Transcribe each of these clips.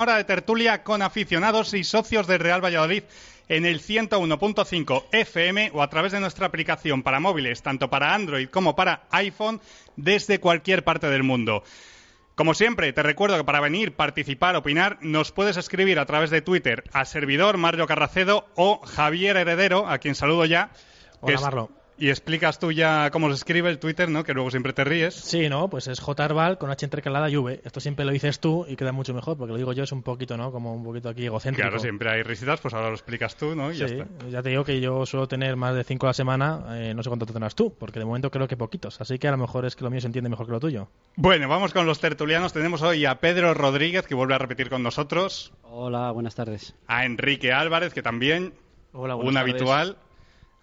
hora de tertulia con aficionados y socios de Real Valladolid en el 101.5 FM o a través de nuestra aplicación para móviles, tanto para Android como para iPhone, desde cualquier parte del mundo. Como siempre, te recuerdo que para venir, participar, opinar, nos puedes escribir a través de Twitter a servidor Mario Carracedo o Javier Heredero, a quien saludo ya. Hola, Marlo. Y explicas tú ya cómo se escribe el Twitter, ¿no? Que luego siempre te ríes. Sí, ¿no? Pues es Arbal con H intercalada y V. Esto siempre lo dices tú y queda mucho mejor, porque lo digo yo es un poquito, ¿no? Como un poquito aquí egocéntrico. Claro, siempre hay risitas, pues ahora lo explicas tú, ¿no? Y ya está. ya te digo que yo suelo tener más de cinco a la semana, eh, no sé cuánto tendrás tú, porque de momento creo que poquitos. Así que a lo mejor es que lo mío se entiende mejor que lo tuyo. Bueno, vamos con los tertulianos. Tenemos hoy a Pedro Rodríguez, que vuelve a repetir con nosotros. Hola, buenas tardes. A Enrique Álvarez, que también, Hola, un habitual.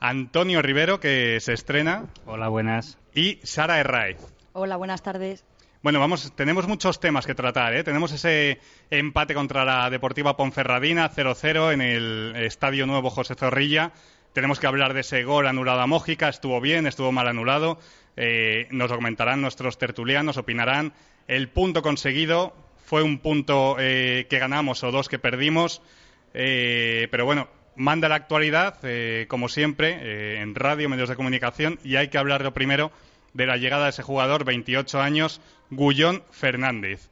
Antonio Rivero, que se estrena. Hola, buenas. Y Sara Herraez. Hola, buenas tardes. Bueno, vamos, tenemos muchos temas que tratar. ¿eh? Tenemos ese empate contra la Deportiva Ponferradina, 0-0 en el Estadio Nuevo José Zorrilla. Tenemos que hablar de ese gol anulado a Mójica. Estuvo bien, estuvo mal anulado. Eh, nos lo comentarán nuestros tertulianos, opinarán. El punto conseguido fue un punto eh, que ganamos o dos que perdimos. Eh, pero bueno, manda la actualidad, eh, como siempre, eh, en radio, medios de comunicación, y hay que hablar primero de la llegada de ese jugador, 28 años, Gullón Fernández.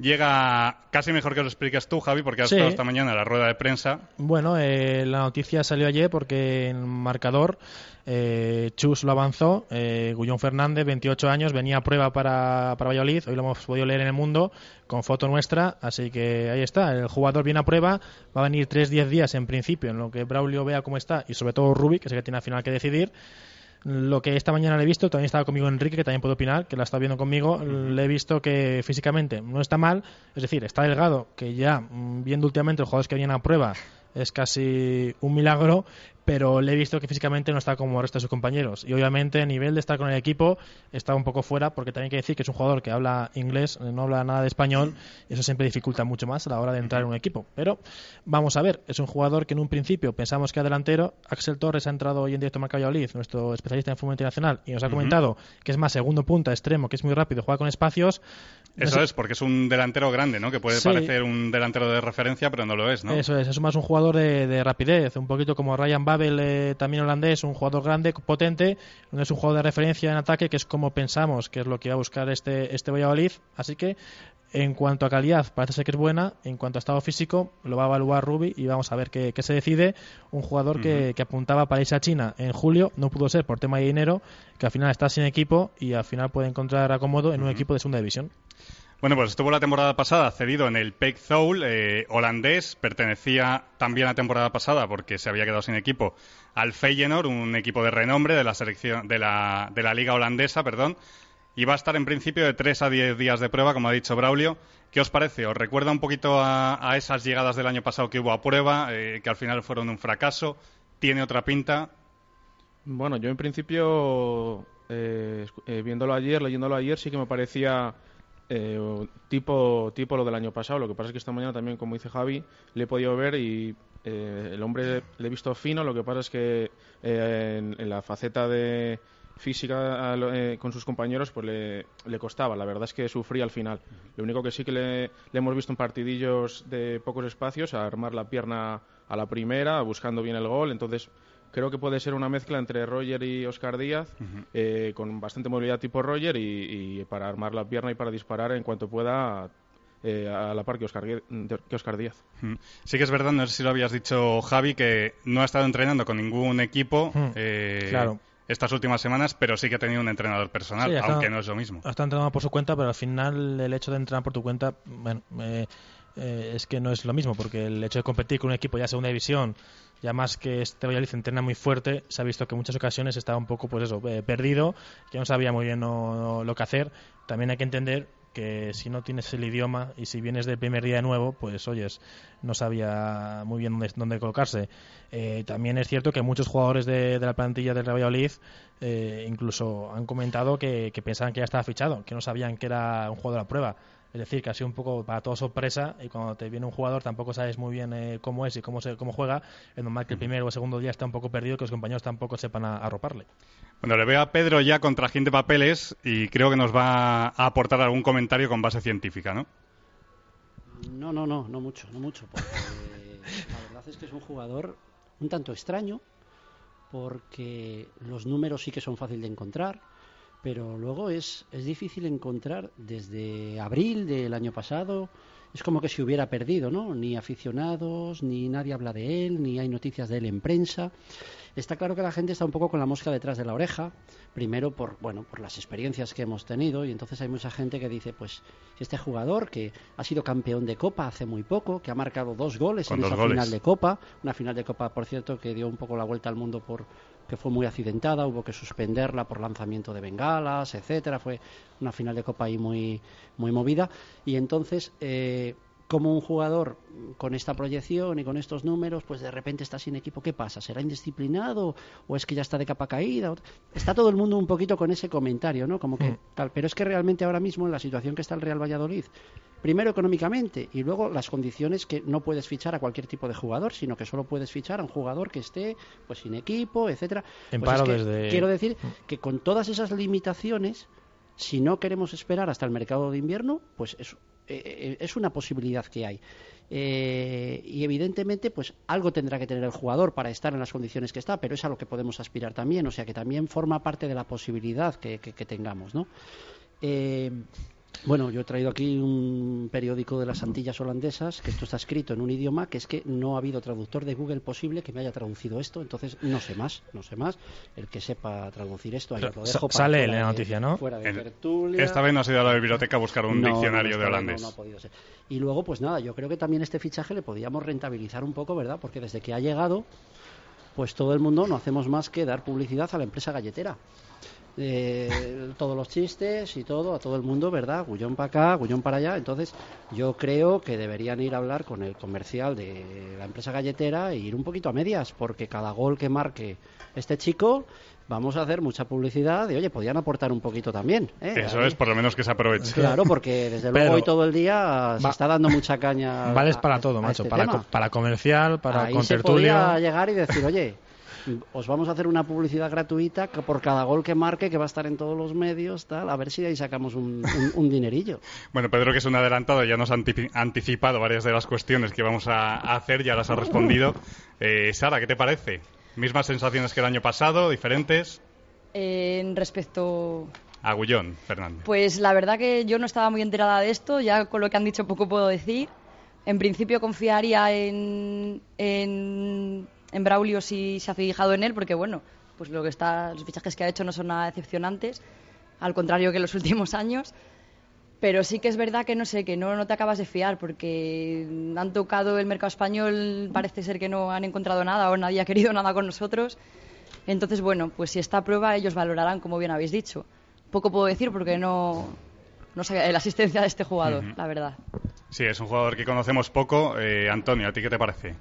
Llega casi mejor que lo expliques tú, Javi, porque has Sí. estado esta mañana en la rueda de prensa. Bueno, eh, la noticia salió ayer porque en marcador eh, Chus lo avanzó. Eh, Gullón Fernández, 28 años, venía a prueba para, para Valladolid. Hoy lo hemos podido leer en el mundo con foto nuestra. Así que ahí está. El jugador viene a prueba. Va a venir 3-10 días en principio, en lo que Braulio vea cómo está y sobre todo Rubi, que es el que tiene al final que decidir. Lo que esta mañana le he visto, también estaba conmigo Enrique, que también puede opinar, que la está viendo conmigo. Le he visto que físicamente no está mal, es decir, está delgado, que ya, mm, viendo últimamente los jugadores que vienen a prueba, es casi un milagro, pero le he visto que físicamente no está como el resto de sus compañeros. Y obviamente, a nivel de estar con el equipo, está un poco fuera, porque también hay que decir que es un jugador que habla inglés, eh, no habla nada de español, y eso siempre dificulta mucho más a la hora de entrar en un equipo. Pero vamos a ver, es un jugador que en un principio pensamos que era delantero. Axel Torres ha entrado hoy en directo a Marca Valladolid, nuestro especialista en fútbol internacional, y nos ha comentado que es más segundo punta, extremo, que es muy rápido, juega con espacios. No Eso sé- es, porque es un delantero grande, ¿no? Que puede Sí. parecer un delantero de referencia, pero no lo es, ¿no? Eso es, es más un jugador de, de rapidez, un poquito como Ryan Babel, eh, también holandés, un jugador grande, potente, no es un jugador de referencia en ataque, que es como pensamos que es lo que va a buscar este, este Valladolid. Así que, en cuanto a calidad, parece ser que es buena, en cuanto a estado físico, lo va a evaluar Rubi y vamos a ver qué, qué se decide. Un jugador que, que apuntaba para irse a China en julio, no pudo ser por tema de dinero, que al final está sin equipo y al final puede encontrar acomodo en un equipo de segunda división. Bueno, pues estuvo la temporada pasada cedido en el Pek Zoul, eh, holandés, pertenecía también la temporada pasada porque se había quedado sin equipo al Feyenoord, un equipo de renombre de la selección de la, de la liga holandesa, perdón, y va a estar en principio de 3 a 10 días de prueba, como ha dicho Braulio. ¿Qué os parece? ¿Os recuerda un poquito a, a esas llegadas del año pasado que hubo a prueba, eh, que al final fueron un fracaso? ¿Tiene otra pinta? Bueno, yo en principio, eh, eh, viéndolo ayer, leyéndolo ayer, sí que me parecía eh, tipo, tipo lo del año pasado. Lo que pasa es que esta mañana también, como dice Javi, le he podido ver y eh, el hombre le he visto fino. Lo que pasa es que eh, en, la faceta de física con sus compañeros pues le, costaba. La verdad es que sufría al final. Lo único que sí que le, hemos visto en partidillos de pocos espacios, armar la pierna a la primera, buscando bien el gol. Entonces creo que puede ser una mezcla entre Roger y Oscar Díaz, eh, con bastante movilidad tipo Roger y, y para armar la pierna y para disparar en cuanto pueda eh, a la par que Oscar, que Oscar Díaz. Sí que es verdad, no sé si lo habías dicho Javi, que no ha estado entrenando con ningún equipo eh, claro. estas últimas semanas, pero sí que ha tenido un entrenador personal, Sí, ha estado- aunque no es lo mismo. Está entrenando por su cuenta, pero al final el hecho de entrenar por tu cuenta, bueno, eh, eh, es que no es lo mismo, porque el hecho de competir con un equipo ya segunda división, ya más que este Valladolid entrena muy fuerte, se ha visto que en muchas ocasiones estaba un poco, pues eso, eh, perdido, que no sabía muy bien lo que hacer. También hay que entender que si no tienes el idioma y si vienes del primer día de nuevo, pues oyes, no sabía muy bien dónde, dónde colocarse. Eh, también es cierto que muchos jugadores de, la plantilla del Valladolid eh, incluso han comentado que, que pensaban que ya estaba fichado, que no sabían que era un jugador a prueba. Es decir, que ha sido un poco para todo sorpresa y cuando te viene un jugador tampoco sabes muy bien eh, cómo es y cómo, se, cómo juega. Es normal que el primer o el segundo día esté un poco perdido que los compañeros tampoco sepan a- arroparle. Bueno, le veo a Pedro ya con trajín de papeles y creo que nos va a aportar algún comentario con base científica, ¿no? No, no, no, no mucho, no mucho, porque la verdad es que es un jugador un tanto extraño, porque los números sí que son fáciles de encontrar, pero luego es, es difícil encontrar desde abril del año pasado, es como que se hubiera perdido, ¿no? Ni aficionados, ni nadie habla de él, ni hay noticias de él en prensa. Está claro que la gente está un poco con la mosca detrás de la oreja, primero por, bueno, por las experiencias que hemos tenido, y entonces hay mucha gente que dice, pues, este jugador que ha sido campeón de Copa hace muy poco, que ha marcado dos goles en esa final de Copa, una final de Copa, por cierto, que dio un poco la vuelta al mundo por que fue muy accidentada, hubo que suspenderla por lanzamiento de bengalas, etcétera, fue una final de Copa ahí muy, muy movida, y entonces... Eh, como un jugador con esta proyección y con estos números, pues de repente está sin equipo, ¿qué pasa? ¿Será indisciplinado o es que ya está de capa caída? Está todo el mundo un poquito con ese comentario, ¿no? Como que mm. tal, pero es que realmente ahora mismo en la situación que está el Real Valladolid, primero económicamente y luego las condiciones que no puedes fichar a cualquier tipo de jugador, sino que solo puedes fichar a un jugador que esté pues sin equipo, etcétera. En pues desde... Quiero decir mm. que con todas esas limitaciones si no queremos esperar hasta el mercado de invierno, pues es, eh, eh, es una posibilidad que hay. Eh, y evidentemente, pues algo tendrá que tener el jugador para estar en las condiciones que está, pero es a lo que podemos aspirar también, o sea que también forma parte de la posibilidad que, que tengamos, ¿no? Bueno, yo he traído aquí un periódico de las Antillas holandesas, que esto está escrito en un idioma que es que no ha habido traductor de Google posible que me haya traducido esto, entonces no sé más, no sé más. El que sepa traducir esto, ahí lo dejo. Sale en la noticia, ¿no? esta vez no has ido a la biblioteca a buscar un diccionario de holandés. No, ha podido ser. Y luego, pues nada, yo creo que también este fichaje le podíamos rentabilizar un poco, ¿verdad? Porque desde que ha llegado, pues todo el mundo no hacemos más que dar publicidad a la empresa galletera todos los chistes y todo, a todo el mundo, ¿verdad? Gullón para acá, Gullón para allá. Entonces, yo creo que deberían ir a hablar con el comercial de la empresa galletera e ir un poquito a medias, porque cada gol que marque este chico, vamos a hacer mucha publicidad y, oye, podían aportar un poquito también. ¿eh? Eso es, por lo menos que se aproveche. Claro, porque desde luego hoy todo el día se está dando mucha caña. Vales para todo, macho, este para, para comercial, para Ahí se podía llegar y decir, oye os vamos a hacer una publicidad gratuita por cada gol que marque, que va a estar en todos los medios, tal, a ver si ahí sacamos un, dinerillo. Bueno, Pedro, que es un adelantado, ya nos ha anticipado varias de las cuestiones que vamos a hacer, ya las ha respondido. Eh, Sara, ¿qué te parece? ¿Mismas sensaciones que el año pasado? ¿Diferentes? En respecto Agullón, Fernando. Pues la verdad que yo no estaba muy enterada de esto, ya con lo que han dicho poco puedo decir. En principio confiaría en, en en Braulio si se ha fijado en él, porque bueno, pues lo que está, los fichajes que ha hecho no son nada decepcionantes, al contrario que en los últimos años. Pero sí que es verdad que no sé, que no, no te acabas de fiar, porque han tocado el mercado español, parece ser que no han encontrado nada o nadie ha querido nada con nosotros. Entonces, bueno, pues si está a prueba, ellos valorarán, como bien habéis dicho. Poco puedo decir porque no, no sabía la asistencia de este jugador, la verdad. Sí, es un jugador que conocemos poco. Eh, Antonio, ¿a ti qué te parece?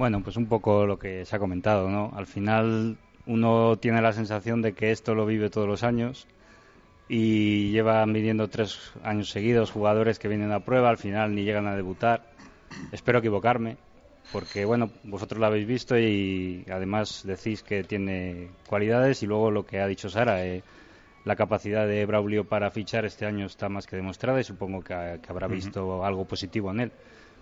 Bueno, pues un poco lo que se ha comentado, ¿no? Al final uno tiene la sensación de que esto lo vive todos los años y llevan viniendo tres años seguidos jugadores que vienen a prueba, al final ni llegan a debutar. Espero equivocarme, porque bueno, vosotros lo habéis visto y además decís que tiene cualidades y luego lo que ha dicho Sara, eh, la capacidad de Braulio para fichar este año está más que demostrada y supongo que, habrá visto algo positivo en él.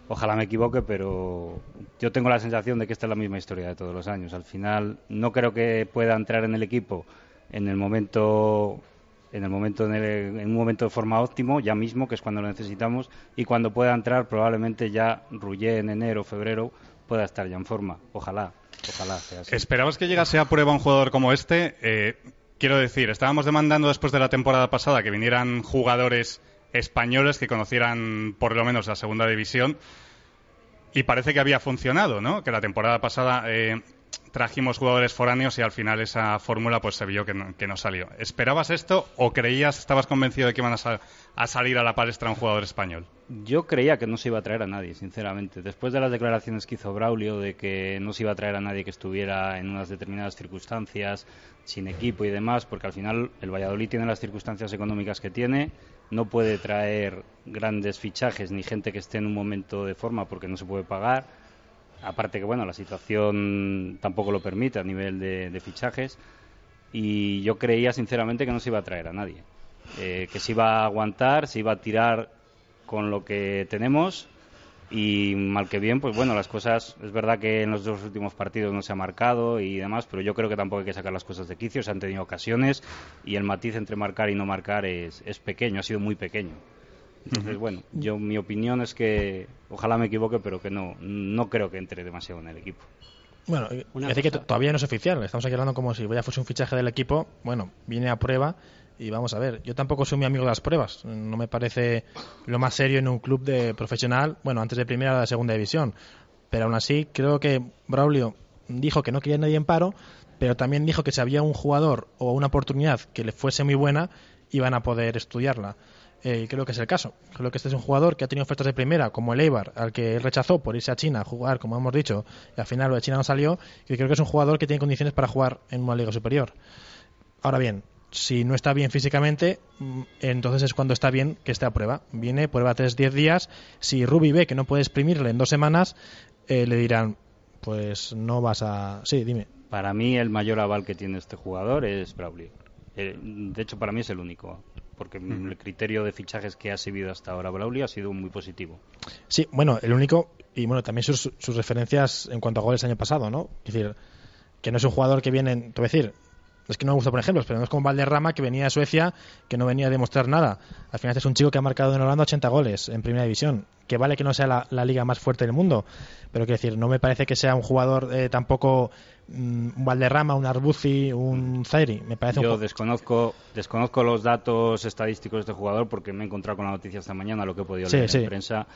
Ojalá me equivoque, pero yo tengo la sensación de que esta es la misma historia de todos los años. Al final no creo que pueda entrar en el equipo en el momento en el momento en, un momento de forma óptimo, ya mismo, que es cuando lo necesitamos, y cuando pueda entrar probablemente ya Rullé en enero febrero pueda estar ya en forma. Ojalá, ojalá sea así. Que llegase a prueba un jugador como este. Eh, quiero decir, estábamos demandando después de la temporada pasada que vinieran jugadores españoles que conocieran por lo menos la segunda división y parece que había funcionado, ¿no? Que la temporada pasada eh, trajimos jugadores foráneos y al final esa fórmula pues se vio que no, salió. ¿Esperabas esto o creías, estabas convencido de que iban a, a, salir a la palestra un jugador español? Yo creía que no se iba a traer a nadie, sinceramente. Después de las declaraciones que hizo Braulio de que no se iba a traer a nadie que estuviera en unas determinadas circunstancias, sin equipo y demás, porque al final el Valladolid tiene las circunstancias económicas que tiene, no puede traer grandes fichajes ni gente que esté en un momento de forma porque no se puede pagar. Aparte que bueno, la situación tampoco lo permite a nivel de, fichajes. Y yo creía sinceramente que no se iba a traer a nadie. Eh, que se iba a aguantar, se iba a tirar con lo que tenemos Y mal que bien, pues bueno, las cosas, es verdad que en los dos últimos partidos no se ha marcado y demás, pero yo creo que tampoco hay que sacar las cosas de quicio, se han tenido ocasiones y el matiz entre marcar y no marcar es, es pequeño, ha sido muy pequeño. Entonces, bueno, yo mi opinión es que ojalá me equivoque, pero que no, no creo que entre demasiado en el equipo. Bueno, es decir que todavía no es oficial, estamos aquí hablando como si ya fuese un fichaje del equipo, bueno, viene a prueba y vamos a ver, yo tampoco soy muy amigo de las pruebas. No me parece lo más serio en un club de profesional, bueno, antes de primera a la segunda división. Pero aún así, creo que Braulio dijo que no quería nadie en paro, pero también dijo que si había un jugador o una oportunidad que le fuese muy buena, iban a poder estudiarla. Eh, creo que es el caso. Creo que este es un jugador que ha tenido ofertas de primera, como el Eibar, al que él rechazó por irse a China a jugar, como hemos dicho, y al final lo de China no salió, y creo que es un jugador que tiene condiciones para jugar en una liga superior. Ahora bien, si no está bien físicamente, mm, entonces es cuando está bien que esté a prueba. Viene, prueba 3-10 días. Si Ruby ve que no puede exprimirle en dos semanas, eh, le dirán, pues no vas a... Sí, dime. Para mí el mayor aval que tiene este jugador es Braulio. Eh, de hecho, para mí es el único porque el criterio de fichajes que ha seguido hasta ahora Braulio ha sido muy positivo. Sí, bueno, el único, y bueno, también sus, sus referencias en cuanto a goles el año pasado, ¿no? Es decir, que no es un jugador que viene, te voy a decir, es que no me gusta por ejemplos, pero no es como Valderrama que venía de Suecia, que no venía a demostrar nada. Al final este es un chico que ha marcado en Holanda 80 goles en primera división, que vale que no sea la, liga más fuerte del mundo, pero quiero decir, no me parece que sea un jugador eh, tampoco un Valderrama, un Arbuzi, un Zairi. Me parece Yo desconozco, desconozco los datos estadísticos de este jugador porque me he encontrado con la noticia esta mañana, lo que he podido leer en prensa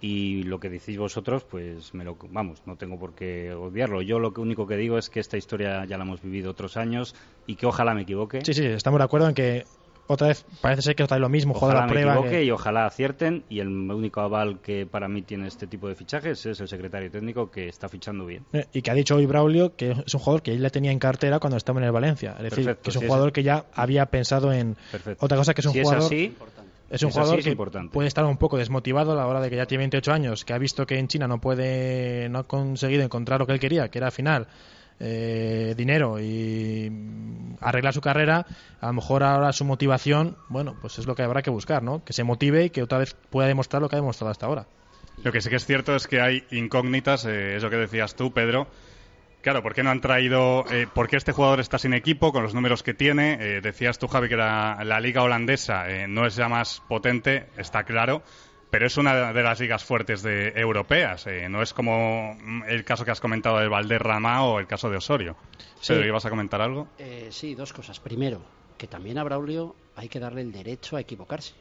y lo que decís vosotros, pues me lo, vamos, no tengo por qué obviarlo. Yo lo único que digo es que esta historia ya la hemos vivido otros años y que ojalá me equivoque. Sí, sí, estamos de acuerdo en que otra vez parece ser que otra vez lo mismo, ojalá la prueba. Y ojalá acierten. Y el único aval que para mí tiene este tipo de fichajes es el secretario técnico que está fichando bien. Eh, y que ha dicho hoy Braulio que es un jugador que él le tenía en cartera cuando estaba en el Valencia. Es decir, que es un jugador que ya había pensado en otra cosa que es un jugador. Es así, es un jugador que puede estar un poco desmotivado a la hora de que ya tiene 28 años, que ha visto que en China no puede, no ha conseguido encontrar lo que él quería, que era al final eh, dinero y arreglar su carrera, a lo mejor ahora su motivación, bueno, pues es lo que habrá que buscar, ¿no? Que se motive y que otra vez pueda demostrar lo que ha demostrado hasta ahora. Lo que sí que es cierto es que hay incógnitas, eh, es lo que decías tú, Pedro. Claro, ¿por qué no han traído, eh, por qué este jugador está sin equipo con los números que tiene? Eh, decías tú, Javi, que la, la liga holandesa no es ya más potente, está claro, pero es una de las ligas fuertes de europeas. Eh, no es como el caso que has comentado de Valderrama o el caso de Osorio. Sí. ¿ibas a comentar algo? Eh, sí, dos cosas. Primero, que también a Braulio hay que darle el derecho a equivocarse.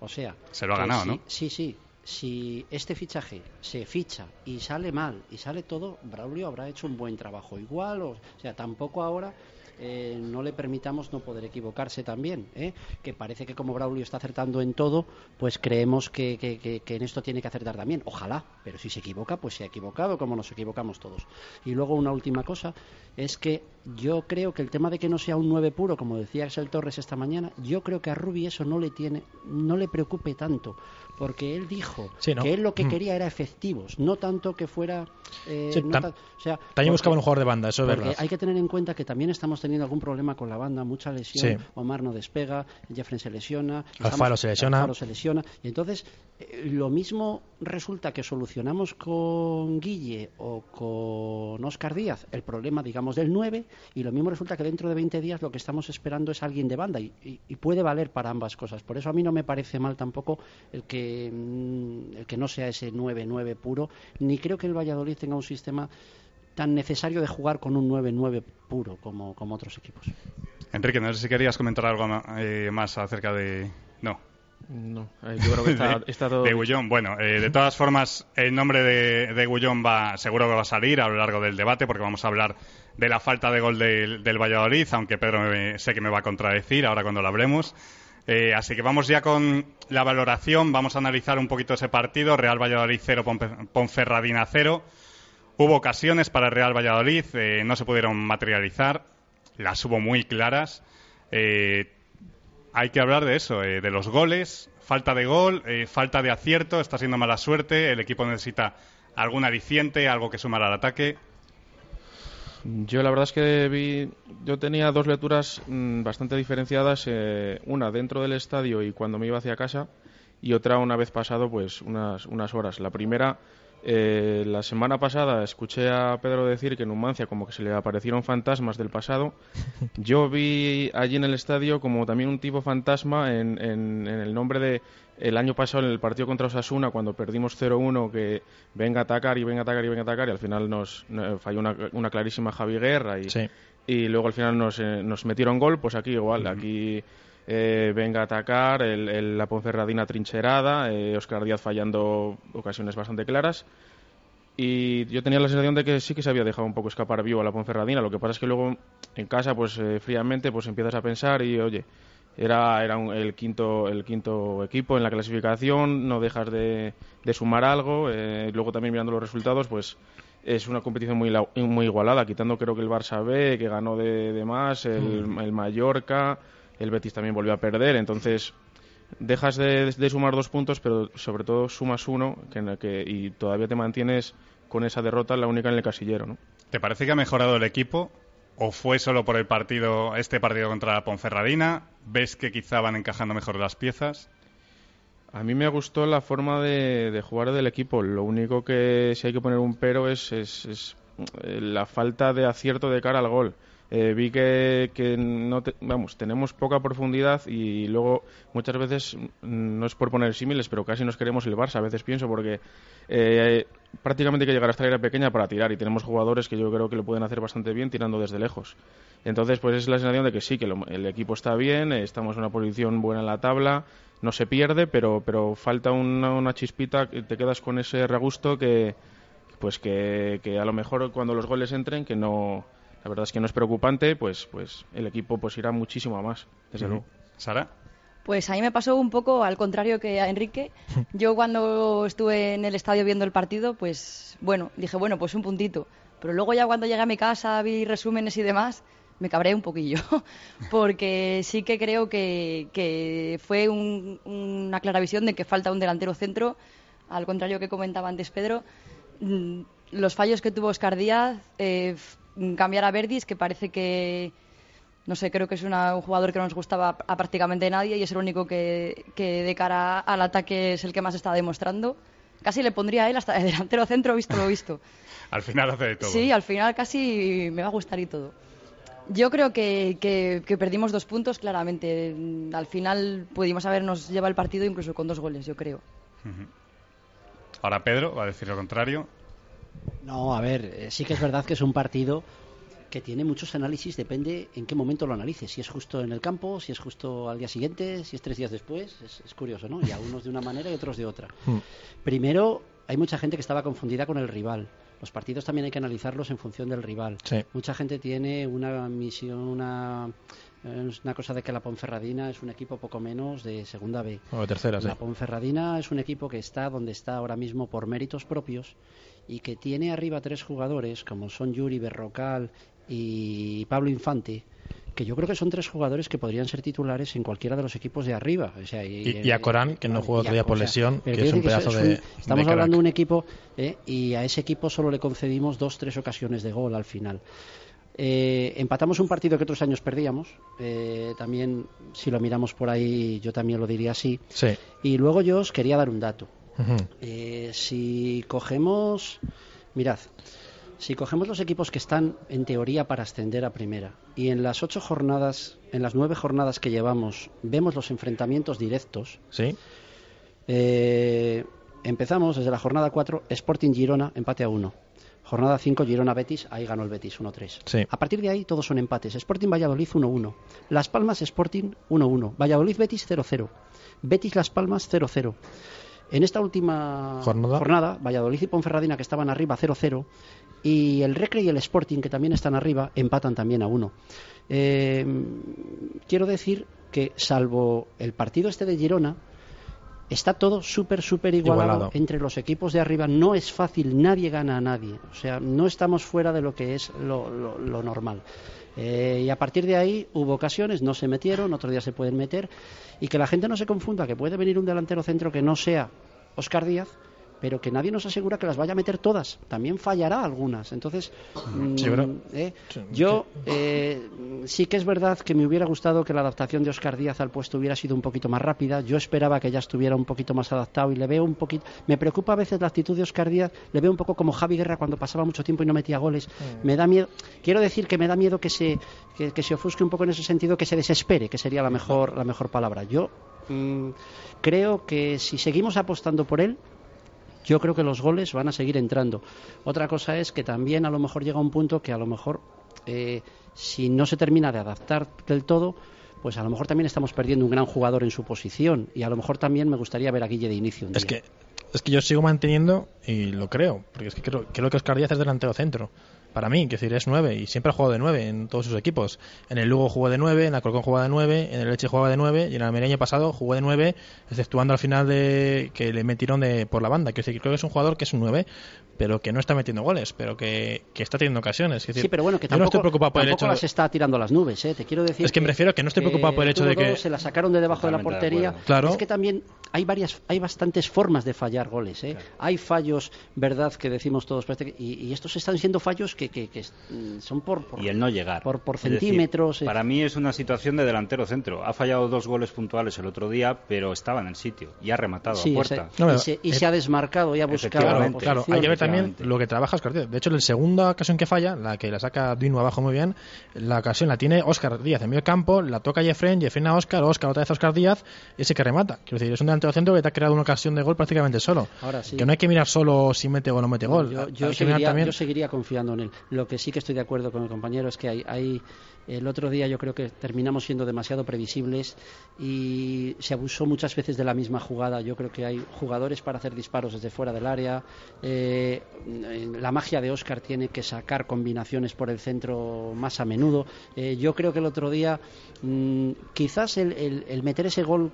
O sea, se lo ha ganado, ¿no? Sí, sí. Si este fichaje se ficha y sale mal y sale todo, Braulio habrá hecho un buen trabajo. Igual, o sea, tampoco ahora eh, no le permitamos no poder equivocarse también, ¿eh? que parece que como Braulio está acertando en todo, pues creemos que, que, en esto tiene que acertar también. Ojalá, pero si se equivoca, pues se ha equivocado como nos equivocamos todos. Y luego una última cosa es que yo creo que el tema de que no sea un 9 puro, como decía Axel Torres esta mañana, yo creo que a Rubi eso no le tiene, no le preocupe tanto, porque él dijo que él lo que mm. quería era efectivos, no tanto que fuera. Eh, o sea, también buscaba un jugador de banda, eso es verdad. Hay que tener en cuenta que también estamos teniendo algún problema con la banda, mucha lesión. Omar no despega, Jeffrey se lesiona, Alfaro se lesiona. Alfaro se lesiona. Y entonces, eh, lo mismo resulta que solucionamos con Guille o con Oscar Díaz el problema, digamos, del 9 y lo mismo resulta que dentro de 20 días lo que estamos esperando es alguien de banda y, puede valer para ambas cosas. Por eso a mí no me parece mal tampoco el que, mm, el que no sea ese 9-9 puro, ni creo que el Valladolid tenga un sistema tan necesario de jugar con un 9-9 puro como, como otros equipos. Enrique, no sé si querías comentar algo eh, más acerca de... No, no, eh, yo creo que está, todo... De Gullón, bueno, eh, de todas formas, el nombre de, de Gullón va, seguro que va a salir a lo largo del debate, porque vamos a hablar de la falta de gol del, del Valladolid, aunque Pedro sé que me va a contradecir ahora cuando lo hablemos. Eh, así que vamos ya con la valoración, vamos a analizar un poquito ese partido, Real Valladolid 0, Ponferradina 0. Hubo ocasiones para Real Valladolid, no se pudieron materializar, las hubo muy claras. Eh, hay que hablar de eso, eh, de los goles, falta de gol, eh, falta de acierto, está siendo mala suerte, el equipo necesita algún aliciente, algo que sumar al ataque. Yo la verdad es que vi, yo tenía dos lecturas mm, bastante diferenciadas, eh, una dentro del estadio y cuando me iba hacia casa, y otra una vez pasado pues unas, unas horas. La primera, eh, la semana pasada escuché a Pedro decir que en Numancia como que se le aparecieron fantasmas del pasado. Yo vi allí en el estadio como también un tipo fantasma en, en, el nombre de el año pasado en el partido contra Osasuna cuando perdimos 0-1 que venga a atacar y venga a atacar y venga a atacar y al final nos, falló una, una, clarísima Javi Guerra y, y luego al final nos, eh, nos metieron gol, pues aquí igual, aquí eh, venga a atacar, el, la Ponferradina trincherada, eh, Oscar Díaz fallando ocasiones bastante claras. Y yo tenía la sensación de que sí que se había dejado un poco escapar vivo a la Ponferradina. Lo que pasa es que luego en casa, pues eh, fríamente, pues empiezas a pensar y oye, era, era el, quinto, el quinto equipo en la clasificación, no dejas de, sumar algo. Eh, luego también mirando los resultados, pues es una competición muy, muy igualada, quitando creo que el Barça B, que ganó de, más, el, mm. el Mallorca el Betis también volvió a perder, entonces dejas de, sumar dos puntos, pero sobre todo sumas uno que, que, y todavía te mantienes con esa derrota, la única en el casillero. ¿no? ¿Te parece que ha mejorado el equipo? ¿O fue solo por el partido, este partido contra la Ponferradina? ¿Ves que quizá van encajando mejor las piezas? A mí me gustó la forma de, jugar del equipo. Lo único que si hay que poner un pero es, es eh, la falta de acierto de cara al gol. Eh, vi que, que no vamos, tenemos poca profundidad y luego muchas veces, mm, no es por poner símiles, pero casi nos queremos el Barça, a veces pienso, porque eh, prácticamente hay que llegar hasta la área pequeña para tirar y tenemos jugadores que yo creo que lo pueden hacer bastante bien tirando desde lejos. Entonces, pues es la sensación de que sí, que el equipo está bien, estamos en una posición buena en la tabla, no se pierde, pero, pero falta una, una chispita, te quedas con ese regusto que, pues que, que a lo mejor cuando los goles entren, que no la verdad es que no es preocupante, pues, pues el equipo pues irá muchísimo a más, desde luego. ¿Sara? Pues a mí me pasó un poco al contrario que a Enrique. Yo cuando estuve en el estadio viendo el partido, pues bueno, dije, bueno, pues un puntito. Pero luego ya cuando llegué a mi casa, vi resúmenes y demás, me cabré un poquillo. Porque sí que creo que, que fue una clara visión de que falta un delantero centro. Al contrario que comentaba antes Pedro, mm, los fallos que tuvo Oscar Díaz eh, cambiar a Verdis, que parece que, no sé, creo que es un jugador que no nos gustaba a prácticamente nadie y es el único que, de cara al ataque es el que más está demostrando. Casi le pondría a él hasta de delantero centro, visto lo visto. al final hace de todo. Sí, al final casi me va a gustar y todo. Yo creo que, que, perdimos dos puntos claramente. Al final pudimos habernos llevado el partido incluso con dos goles, yo creo. Ahora Pedro va a decir lo contrario. No, a ver, eh, sí que es verdad que es un partido que tiene muchos análisis, depende en qué momento lo analices. Si es justo en el campo, si es justo al día siguiente, si es tres días después, es, curioso, ¿no? Y a unos de una manera y otros de otra. Hmm. Primero, hay mucha gente que estaba confundida con el rival. Los partidos también hay que analizarlos en función del rival. Mucha gente tiene una misión, una, una cosa de que la Ponferradina es un equipo poco menos de segunda B. O de tercera, La Ponferradina es un equipo que está donde está ahora mismo por méritos propios y que tiene arriba tres jugadores como son Yuri Berrocal y Pablo Infante que yo creo que son tres jugadores que podrían ser titulares en cualquiera de los equipos de arriba. y, a Corán, que no jugó todavía por lesión, que es un pedazo de. Estamos hablando de un equipo eh, y a ese equipo solo le concedimos dos, tres ocasiones de gol al final. Eh, empatamos un partido que otros años perdíamos. Eh, también, si lo miramos por ahí, yo también lo diría así. Sí. Y luego yo os quería dar un dato. Eh, si cogemos, mirad, si cogemos los equipos que están en teoría para ascender a primera y en las ocho jornadas, en las nueve jornadas que llevamos, vemos los enfrentamientos directos. Sí. Eh, empezamos desde la jornada 4, Sporting Girona, empate a 1. Jornada 5, Girona Betis, ahí ganó el Betis 1-3. A partir de ahí todos son empates. Sporting Valladolid 1-1. Las Palmas Sporting 1-1. Valladolid Betis 0-0. Betis Las Palmas 0-0. En esta última jornada, Valladolid y Ponferradina, que estaban arriba 0-0, y el Recre y el Sporting, que también están arriba, empatan también a 1. Eh, quiero decir que, salvo el partido este de Girona, está todo súper, súper igualado, entre los equipos de arriba. No es fácil, nadie gana a nadie. O sea, no estamos fuera de lo que es lo, normal. Eh, y a partir de ahí hubo ocasiones, no se metieron, otro día se pueden meter. Y que la gente no se confunda, que puede venir un delantero centro que no sea Oscar Díaz, pero que nadie nos asegura que las vaya a meter todas. También fallará algunas. Entonces, mm, eh, yo eh, sí que es verdad que me hubiera gustado que la adaptación de Oscar Díaz al puesto hubiera sido un poquito más rápida. Yo esperaba que ya estuviera un poquito más adaptado y le veo un poquito. Me preocupa a veces la actitud de Oscar Díaz. Le veo un poco como Javi Guerra cuando pasaba mucho tiempo y no metía goles. Me da miedo. Quiero decir que me da miedo que se, que, se ofusque un poco en ese sentido, que se desespere, que sería la mejor, la mejor palabra. Yo mm, creo que si seguimos apostando por él, yo creo que los goles van a seguir entrando. Otra cosa es que también a lo mejor llega un punto que a lo mejor eh, si no se termina de adaptar del todo, pues a lo mejor también estamos perdiendo un gran jugador en su posición y a lo mejor también me gustaría ver a Guille de inicio. es que es que yo sigo manteniendo y lo creo, porque es que creo, creo que Oscar Díaz es delantero centro para mí, que decir, es 9 y siempre ha jugado de 9 en todos sus equipos. En el Lugo jugó de 9, en la Colcón jugaba de 9, en el Leche jugaba de 9 y en el Almería pasado jugó de 9, exceptuando al final de que le metieron de, por la banda. Que creo que es un jugador que es un 9, pero que no está metiendo goles, pero que, que está teniendo ocasiones. sí, pero bueno, que tampoco, no estoy preocupado por el hecho las está tirando las nubes, ¿eh? te quiero decir. Es que, me refiero que no estoy preocupado por el hecho de que se la sacaron de debajo de la portería. claro. Es que también hay varias, hay bastantes formas de fallar goles, ¿eh? Hay fallos, verdad, que decimos todos, y, y estos están siendo fallos que, que, que son por, y el no llegar por, por centímetros. Eh. para mí es una situación de delantero centro. Ha fallado dos goles puntuales el otro día, pero estaba en el sitio y ha rematado a puerta. y, se, ha desmarcado y ha buscado. Claro, hay que ver también lo que trabaja Oscar Díaz. De hecho, la segunda ocasión que falla, la que la saca Dino abajo muy bien, la ocasión la tiene Oscar Díaz en medio campo, la toca Jeffren, Jeffren a Oscar, Oscar otra vez a Oscar Díaz, y ese que remata. Quiero decir, es un delantero centro que te ha creado una ocasión de gol prácticamente solo. Que no hay que mirar solo si mete o no mete gol. Yo, seguiría, yo seguiría confiando en él. Lo que sí que estoy de acuerdo con el compañero es que hay, hay el otro día yo creo que terminamos siendo demasiado previsibles y se abusó muchas veces de la misma jugada. Yo creo que hay jugadores para hacer disparos desde fuera del área. Eh, la magia de Oscar tiene que sacar combinaciones por el centro más a menudo. Eh, yo creo que el otro día mm, quizás el, meter ese gol,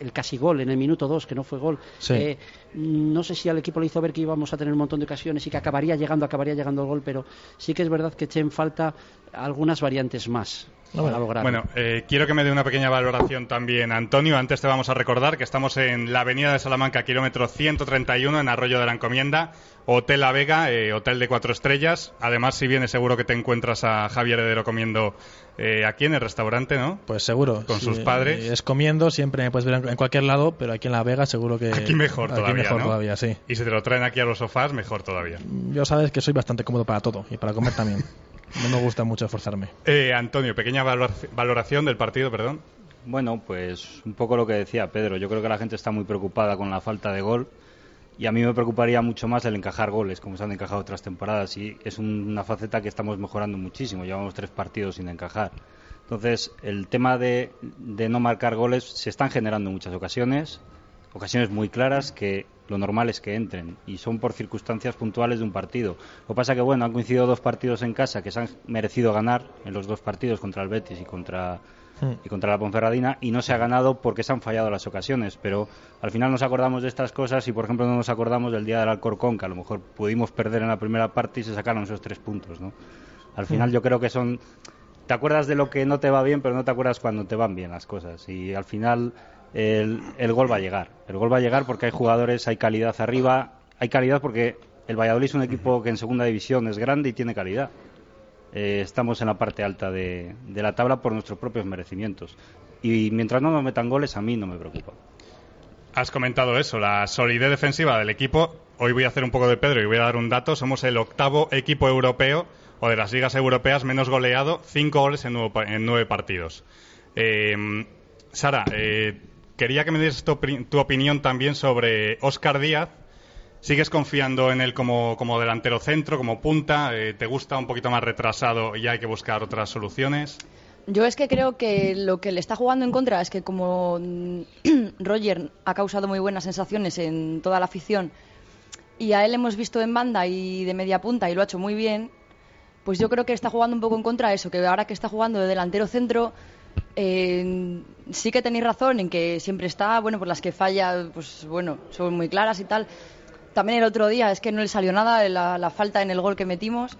el, casi gol en el minuto 2, que no fue gol, eh, no sé si al equipo le hizo ver que íbamos a tener un montón de ocasiones y que acabaría llegando, acabaría llegando el gol, pero sí que es verdad que eché en falta algunas variantes más. Bueno, eh, quiero que me dé una pequeña valoración también, Antonio. Antes te vamos a recordar que estamos en la avenida de Salamanca, kilómetro 131, en Arroyo de la Encomienda, Hotel La Vega, eh, hotel de cuatro estrellas. Además, si vienes, seguro que te encuentras a Javier Heredero comiendo eh, aquí en el restaurante, ¿no? Pues seguro. Con sus padres. Es comiendo, siempre me puedes ver en cualquier lado, pero aquí en La Vega seguro que... Aquí mejor todavía, aquí mejor todavía, sí. Y si te lo traen aquí a los sofás, mejor todavía. Yo sabes que soy bastante cómodo para todo y para comer también. No me gusta mucho esforzarme. Eh, Antonio, pequeña valoración del partido, perdón. Bueno, pues un poco lo que decía Pedro. Yo creo que la gente está muy preocupada con la falta de gol y a mí me preocuparía mucho más el encajar goles, como se han encajado otras temporadas. Y es una faceta que estamos mejorando muchísimo. Llevamos tres partidos sin encajar. Entonces, el tema de, de no marcar goles se están generando en muchas ocasiones, ocasiones muy claras que lo normal es que entren y son por circunstancias puntuales de un partido. Lo que pasa que bueno, han coincidido dos partidos en casa que se han merecido ganar en los dos partidos contra el Betis y contra hmm. y contra la Ponferradina y no se ha ganado porque se han fallado las ocasiones, pero al final nos acordamos de estas cosas y por ejemplo no nos acordamos del día del Alcorcón que a lo mejor pudimos perder en la primera parte y se sacaron esos tres puntos, ¿no? Al final hmm. yo creo que son te acuerdas de lo que no te va bien, pero no te acuerdas cuando te van bien las cosas y al final el, gol va a llegar. El gol va a llegar porque hay jugadores, hay calidad arriba, hay calidad porque el Valladolid es un equipo que en segunda división es grande y tiene calidad. Eh, estamos en la parte alta de, la tabla por nuestros propios merecimientos. Y mientras no nos metan goles, a mí no me preocupa. Has comentado eso, la solidez defensiva del equipo. Hoy voy a hacer un poco de Pedro y voy a dar un dato. Somos el octavo equipo europeo o de las ligas europeas menos goleado, cinco goles en nueve, en nueve partidos. Eh, Sara, eh, quería que me des tu, opinión también sobre Óscar Díaz. ¿Sigues confiando en él como, delantero centro, como punta? Eh, ¿Te gusta un poquito más retrasado y hay que buscar otras soluciones? Yo es que creo que lo que le está jugando en contra es que como Roger ha causado muy buenas sensaciones en toda la afición y a él hemos visto en banda y de media punta y lo ha hecho muy bien, pues yo creo que está jugando un poco en contra de eso, que ahora que está jugando de delantero centro eh, sí que tenéis razón en que siempre está, bueno, por las que falla, pues bueno, son muy claras y tal. También el otro día es que no le salió nada la, falta en el gol que metimos.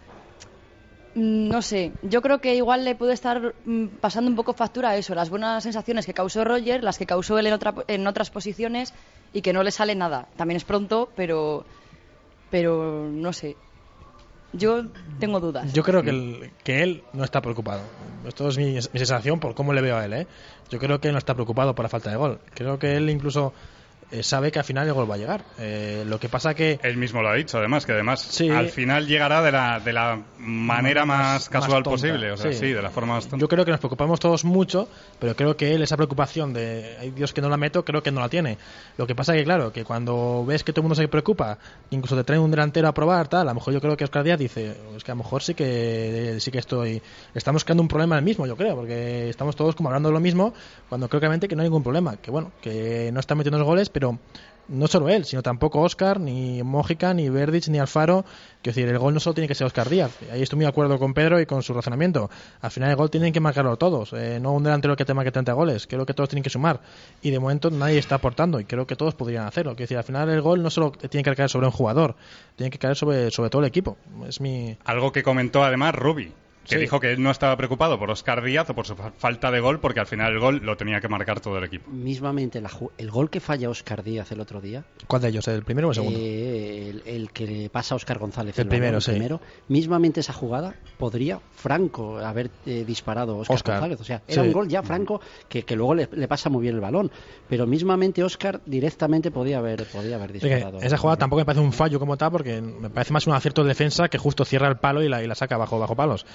Mm, no sé, yo creo que igual le puede estar mm, pasando un poco factura a eso, las buenas sensaciones que causó Roger, las que causó él en, otra, en otras posiciones y que no le sale nada. También es pronto, pero, pero no sé. Yo tengo dudas. Yo creo que, el- que él no está preocupado. Esto es mi, sensación por cómo le veo a él. ¿eh? Yo creo que él no está preocupado por la falta de gol. Creo que él incluso eh, sabe que al final el gol va a llegar. Eh, lo que pasa que Él mismo lo ha dicho, además, que además Sí. al final llegará de la, de la manera más, Más- casual más posible. O sea, sí. sí. de la forma más tonta. Yo creo que nos preocupamos todos mucho, pero creo que él esa preocupación de ay Dios que no la meto, creo que no la tiene. Lo que pasa que claro, que cuando ves que todo el mundo se preocupa, incluso te traen un delantero a probar, tal, a lo mejor yo creo que Oscar Díaz dice, es que a lo mejor sí que sí que estoy estamos creando un problema el mismo, yo creo, porque estamos todos como hablando de lo mismo, cuando creo claramente que no hay ningún problema, que bueno, que no está metiendo los goles, pero no solo él, sino tampoco Oscar, ni Mójica, ni Verdic, ni Alfaro. Quiero decir, el gol no solo tiene que ser Oscar Díaz. Ahí estoy muy de acuerdo con Pedro y con su razonamiento. Al final el gol tienen que marcarlo todos, eh, no un delantero que te marque 30 goles. Creo que todos tienen que sumar. Y de momento nadie está aportando y creo que todos podrían hacerlo. Quiero decir, al final el gol no solo tiene que caer sobre un jugador, tiene que caer sobre, sobre todo el equipo. Es mi... Algo que comentó además Rubi, que Sí. dijo que él no estaba preocupado por Oscar Díaz o por su fa- falta de gol, porque al final el gol lo tenía que marcar todo el equipo. Mismamente, la ju- el gol que falla Oscar Díaz el otro día, ¿Cuál de ellos? ¿El primero o el segundo? eh, el, el que le pasa a Oscar González. El balón, primero, sí. mismamente esa jugada podría Franco haber eh, disparado a Oscar, Oscar. González. O sea, era Sí. un gol ya Franco que, que luego le, le pasa muy bien el balón. Pero mismamente Oscar directamente podía haber, podía haber disparado. esa jugada tampoco me parece un fallo como tal, porque me parece más un acierto de defensa que justo cierra el palo y la, y la saca bajo, bajo palos.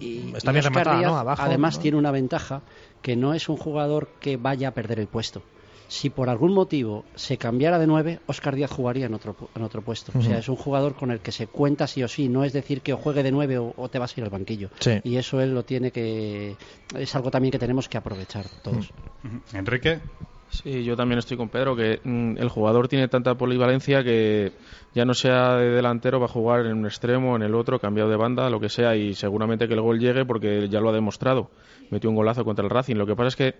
Y- está y bien rematada, ¿no? Abajo. Además ¿no? tiene una ventaja que no es un jugador que vaya a perder el puesto. Si por algún motivo se cambiara de nueve, Oscar Díaz jugaría en otro, en otro puesto. O sea, es un jugador con el que se cuenta sí o sí. No es decir que o juegue de nueve o, o te vas a ir al banquillo. Sí. Y eso él lo tiene que... Es algo también que tenemos que aprovechar todos. Enrique, Sí, yo también estoy con Pedro, que mm, el jugador tiene tanta polivalencia que ya no sea de delantero, va a jugar en un extremo, en el otro, cambiado de banda, lo que sea, y seguramente que el gol llegue porque ya lo ha demostrado. Metió un golazo contra el Racing. Lo que pasa es que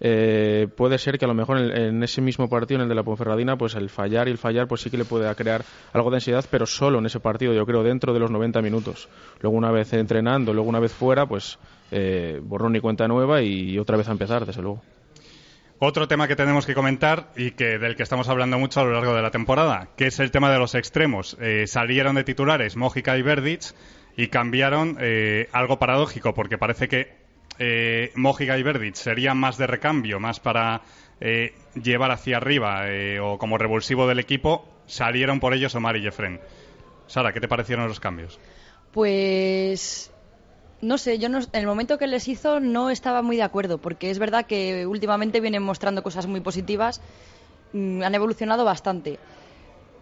eh, puede ser que a lo mejor en, ese mismo partido, en el de la Ponferradina, pues el fallar y el fallar, pues sí que le puede crear algo de ansiedad, pero solo en ese partido, yo creo, dentro de los 90 minutos. Luego una vez entrenando, luego una vez fuera, pues eh, borrón y cuenta nueva y otra vez a empezar, desde luego. Otro tema que tenemos que comentar y que del que estamos hablando mucho a lo largo de la temporada, que es el tema de los extremos. Eh, salieron de titulares Mójica y Verdic y cambiaron eh, algo paradójico, porque parece que eh, y Verdic serían más de recambio, más para eh, llevar hacia arriba o como revulsivo del equipo. Salieron por ellos Omar y Jefren. Sara, ¿qué te parecieron los cambios? Pues no sé, yo no- en el momento que les hizo no estaba muy de acuerdo, porque es verdad que últimamente vienen mostrando cosas muy positivas, mm, han evolucionado bastante.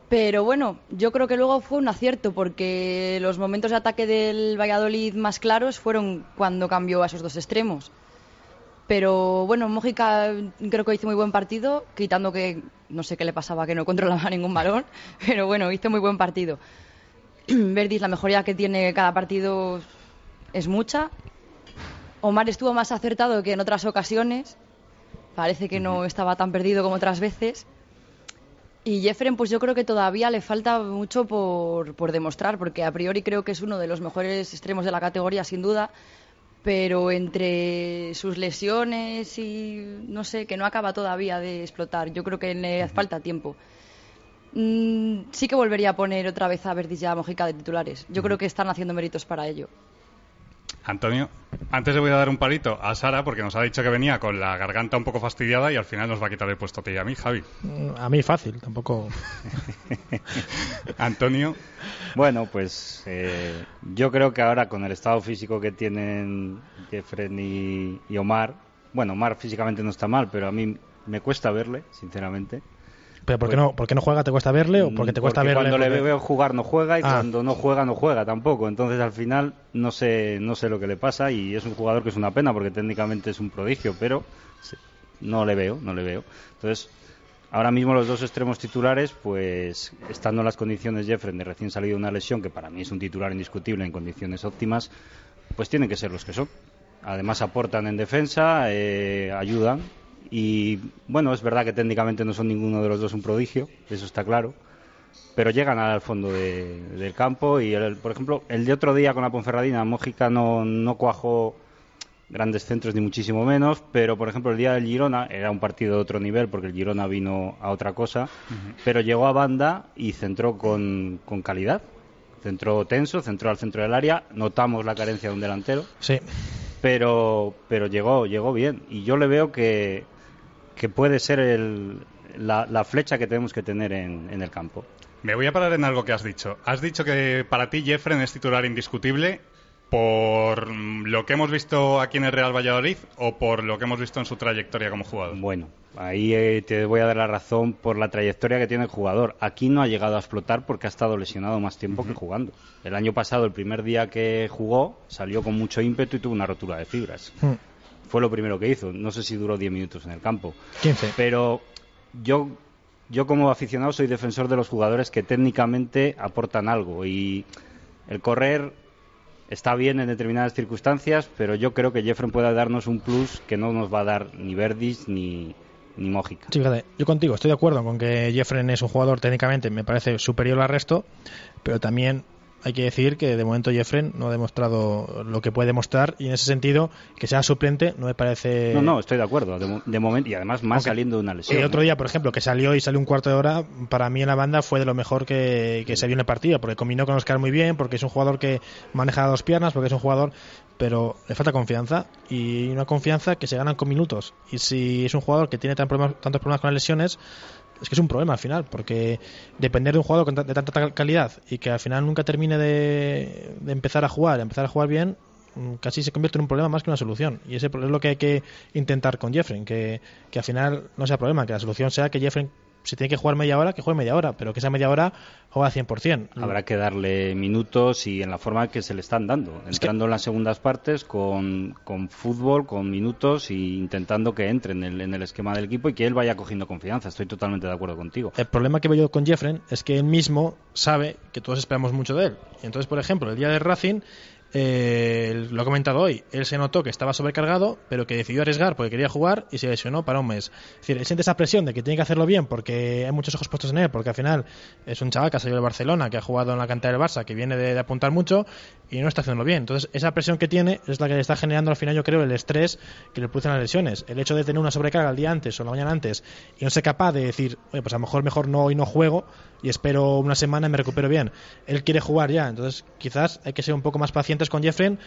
Pero bueno, yo creo que luego fue un acierto, porque los momentos de ataque del Valladolid más claros fueron cuando cambió a esos dos extremos. Pero bueno, Mójica creo que hizo muy buen partido, quitando que no sé qué le pasaba, que no controlaba ningún balón, pero bueno, hizo muy buen partido. Verdis, la mejoría que tiene cada partido es mucha. Omar estuvo más acertado que en otras ocasiones. Parece que no estaba tan perdido como otras veces. Y Jeffren, pues yo creo que todavía le falta mucho por, por demostrar, porque a priori creo que es uno de los mejores extremos de la categoría, sin duda. Pero entre sus lesiones y no sé, que no acaba todavía de explotar. Yo creo que le falta tiempo. Mm, sí que volvería a poner otra vez a Verdis y a Mojica de titulares. Yo creo que están haciendo méritos para ello. Antonio, antes le voy a dar un palito a Sara porque nos ha dicho que venía con la garganta un poco fastidiada y al final nos va a quitar el puesto a ti y a mí, Javi. Mm, A mí fácil, tampoco. Antonio, Bueno, pues eh, yo creo que ahora con el estado físico que tienen Jeffren y, y Omar, bueno, Omar físicamente no está mal, pero a mí me cuesta verle, sinceramente. ¿Pero por qué, no, por qué no juega? ¿Te cuesta verle o porque te cuesta Porque verle? Cuando le veo jugar no juega y Ah. cuando no juega no juega tampoco. Entonces al final no sé, no sé lo que le pasa y es un jugador que es una pena porque técnicamente es un prodigio, pero no le veo, no le veo. Entonces ahora mismo los dos extremos titulares, pues estando en las condiciones Jeffren de recién salido de una lesión, que para mí es un titular indiscutible en condiciones óptimas, pues tienen que ser los que son. Además aportan en defensa, eh, ayudan y bueno, es verdad que técnicamente no son ninguno de los dos un prodigio, eso está claro pero llegan al fondo de- del campo y el- por ejemplo el de otro día con la Ponferradina Mójica no, no cuajó grandes centros ni muchísimo menos, pero por ejemplo el día del Girona era un partido de otro nivel porque el Girona vino a otra cosa, pero llegó a banda y centró con, con calidad. Centró tenso, centró al centro del área, notamos la carencia de un delantero, Sí. pero, pero llegó, llegó bien. Y yo le veo que, que puede ser el, la, la flecha que tenemos que tener en, en el campo. Me voy a parar en algo que has dicho. Has dicho que para ti Jeffren es titular indiscutible por lo que hemos visto aquí en el Real Valladolid o por lo que hemos visto en su trayectoria como jugador. Bueno, ahí eh, te voy a dar la razón por la trayectoria que tiene el jugador. Aquí no ha llegado a explotar porque ha estado lesionado más tiempo que jugando. El año pasado, el primer día que jugó, salió con mucho ímpetu y tuvo una rotura de fibras. Hmm. Fue lo primero que hizo. No sé si duró 10 minutos en el campo. 15. Pero yo, yo como aficionado soy defensor de los jugadores que técnicamente aportan algo y el correr está bien en determinadas circunstancias, pero yo creo que Jeffren puede darnos un plus que no nos va a dar ni Verdis ni, ni Mójica. Sí, fíjate, yo contigo estoy de acuerdo con que Jeffren es un jugador técnicamente, me parece superior al resto, pero también hay que decir que de momento Jeffren no ha demostrado lo que puede demostrar y en ese sentido que sea suplente no me parece No, no, estoy de acuerdo, de, mo- de momento, y además más saliendo de una lesión. El otro día, por ejemplo, que salió y salió un cuarto de hora, para mí en la banda fue de lo mejor que, que se vio en el partido, porque combinó con Oscar muy bien, porque es un jugador que maneja dos piernas, porque es un jugador, pero le falta confianza y una confianza que se ganan con minutos. Y si es un jugador que tiene tan problemas- tantos problemas con las lesiones, es que es un problema al final, porque depender de un jugador de tanta calidad y que al final nunca termine de, de empezar a jugar, empezar a jugar bien, mm, casi se convierte en un problema más que una solución. Y ese es lo que hay que intentar con Jeffrey, que, que al final no sea problema, que la solución sea que Jeffrey, si tiene que jugar media hora, que juegue media hora, pero que esa media hora juega al 100%. Habrá que darle minutos y en la forma que se le están dando, Es que- entrando en las segundas partes con, con fútbol, con minutos e intentando que entre en el, en el esquema del equipo y que él vaya cogiendo confianza. Estoy totalmente de acuerdo contigo. El problema que veo yo con Jeffren es que él mismo sabe que todos esperamos mucho de él. Y entonces, por ejemplo, el día de Racing, eh, lo he comentado hoy, él se notó que estaba sobrecargado, pero que decidió arriesgar porque quería jugar y se lesionó para un mes. Es decir, él siente esa presión de que tiene que hacerlo bien porque hay muchos ojos puestos en él, porque al final es un chaval que ha salido de Barcelona, que ha jugado en la cantera del Barça, que viene de, de apuntar mucho y no está haciéndolo bien. Entonces, esa presión que tiene es la que le está generando al final, yo creo, el estrés que le producen las lesiones. El hecho de tener una sobrecarga el día antes o la mañana antes y no ser capaz de decir, oye, pues a lo mejor mejor no hoy no juego y espero una semana y me recupero bien. Él quiere jugar ya, entonces quizás hay que ser un poco más pacientes con Jeffrey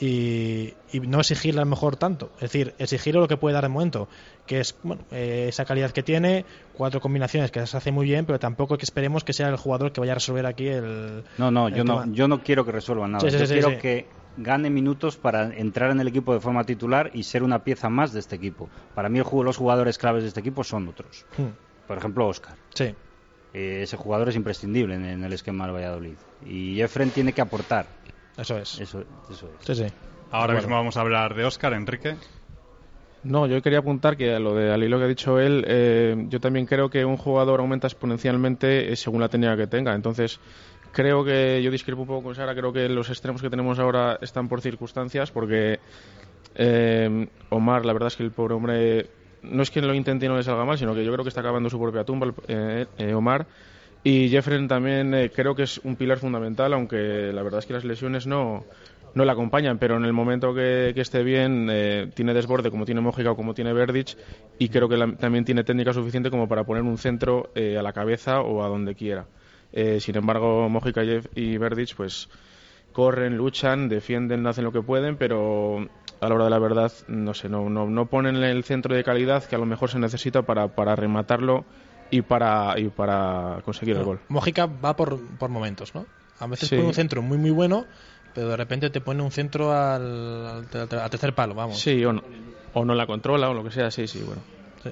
y, y no exigirle a lo mejor tanto. Es decir, exigirle lo que puede dar de momento, que es bueno, eh, esa calidad que tiene, cuatro combinaciones que se hace muy bien, pero tampoco que esperemos que sea el jugador que vaya a resolver aquí el. No, no, el yo no, yo no quiero que resuelva nada. Sí, sí, yo sí, quiero que gane minutos para entrar en el equipo de forma titular y ser una pieza más de este equipo. Para mí el los jugadores claves de este equipo son otros. Hmm, Por ejemplo, Oscar. Sí. Eh, ese jugador es imprescindible en, en el esquema del Valladolid. Y Jeffren tiene que aportar. Eso es. Eso, eso es. Sí, sí. Ahora Bueno. mismo vamos a hablar de Óscar, Enrique. No, yo quería apuntar que a lo de al hilo que ha dicho él, eh, yo también creo que un jugador aumenta exponencialmente eh, según la técnica que tenga. Entonces, creo que yo discrepo un poco con Sara, creo que los extremos que tenemos ahora están por circunstancias, porque eh, Omar, la verdad es que el pobre hombre, no es que lo intente y no le salga mal, sino que yo creo que está acabando su propia tumba, eh, eh, Omar. Y Jeffrey también eh, creo que es un pilar fundamental, aunque la verdad es que las lesiones no, no le acompañan, pero en el momento que, que esté bien, tiene desborde como tiene Mójica o como tiene Verdic, y creo que también tiene técnica suficiente como para poner un centro a la cabeza o a donde quiera. Sin embargo, Mójica y Verdic, pues corren, luchan, defienden, hacen lo que pueden, pero a la hora de la verdad, no sé, no, no, no ponen el centro de calidad que a lo mejor se necesita para, para rematarlo y para, y para conseguir el gol. Mójica va por, por momentos, ¿no? A veces Sí. pone un centro muy, muy bueno, pero de repente te pone un centro al, al, al- al tercer palo, vamos. Sí, o no, o no la controla o lo que sea, sí, sí, bueno. Sí.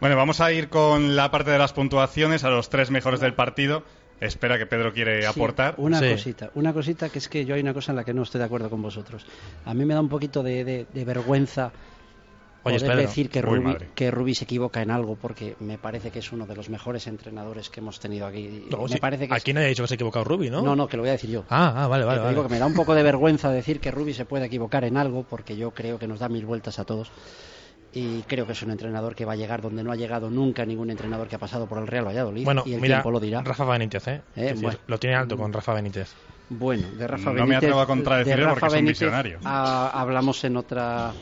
Bueno, vamos a ir con la parte de las puntuaciones a los tres mejores del partido. Espera que Pedro quiere Sí, aportar. una Sí. cosita, una cosita que es que yo hay una cosa en la que no estoy de acuerdo con vosotros. A mí me da un poquito de, de- de vergüenza Oye, poder Pedro. decir que Rubi, madre. que Rubi se equivoca en algo porque me parece que es uno de los mejores entrenadores que hemos tenido aquí. No, me sí, parece que es- Aquí nadie ha dicho que se ha equivocado Rubi, ¿no? no, no, que lo voy a decir yo. Ah, ah, vale, vale. te digo vale. que me da un poco de vergüenza decir que Rubi se puede equivocar en algo porque yo creo que nos da mil vueltas a todos y creo que es un entrenador que va a llegar donde no ha llegado nunca ningún entrenador que ha pasado por el Real Valladolid Bueno, y el mira, tiempo lo dirá. Rafa Benítez, ¿eh? Eh, decir, bueno. Lo tiene alto con Rafa Benítez. Bueno, de Rafa No me Benítez. atrevo a contradecirle de porque es un Benítez, visionario. ah, hablamos en otra.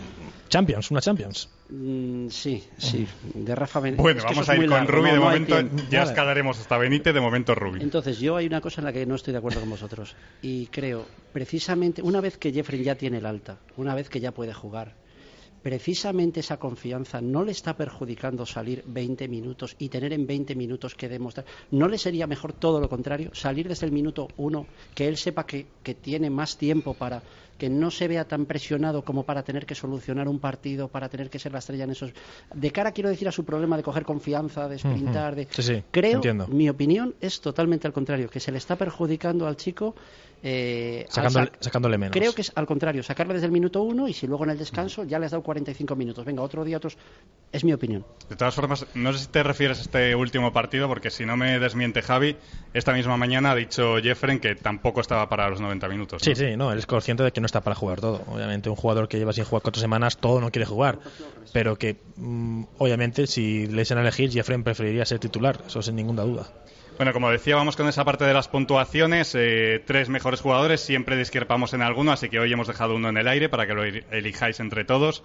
Champions, una Champions. Mm, sí, sí. De Rafa Benítez. Bueno, Es que vamos a ir con largo, Rubi no- de no momento. Ya Vale. escalaremos hasta Benítez, de momento Rubi. Entonces, yo hay una cosa en la que no estoy de acuerdo con vosotros. Y creo, precisamente, una vez que Jeffrey ya tiene el alta, una vez que ya puede jugar, precisamente esa confianza no le está perjudicando salir 20 minutos y tener en 20 minutos que demostrar. ¿No le sería mejor todo lo contrario? Salir desde el minuto uno, que él sepa que, que tiene más tiempo para que no se vea tan presionado como para tener que solucionar un partido, para tener que ser la estrella en esos. De cara, quiero decir, a su problema de coger confianza, de sprintar, de. Sí, sí, Creo, entiendo. mi opinión es totalmente al contrario, que se le está perjudicando al chico. eh, Sacándole, sac- sacándole menos. Creo que es al contrario, sacarle desde el minuto uno y si luego en el descanso ya le has dado 45 minutos. Venga, otro día, otros. Es mi opinión. De todas formas, no sé si te refieres a este último partido, porque si no me desmiente Javi, esta misma mañana ha dicho Jeffren que tampoco estaba para los 90 minutos. Sí, sí, no, él es consciente de que no está para jugar todo. Obviamente, un jugador que lleva sin jugar cuatro semanas, todo no quiere jugar. Pero que, mm, obviamente, si le dicen a elegir, Jeffrey preferiría ser titular, eso sin ninguna duda. Bueno, como decía, vamos con esa parte de las puntuaciones. Eh, tres mejores jugadores, siempre discrepamos en alguno, así que hoy hemos dejado uno en el aire para que lo el- elijáis entre todos.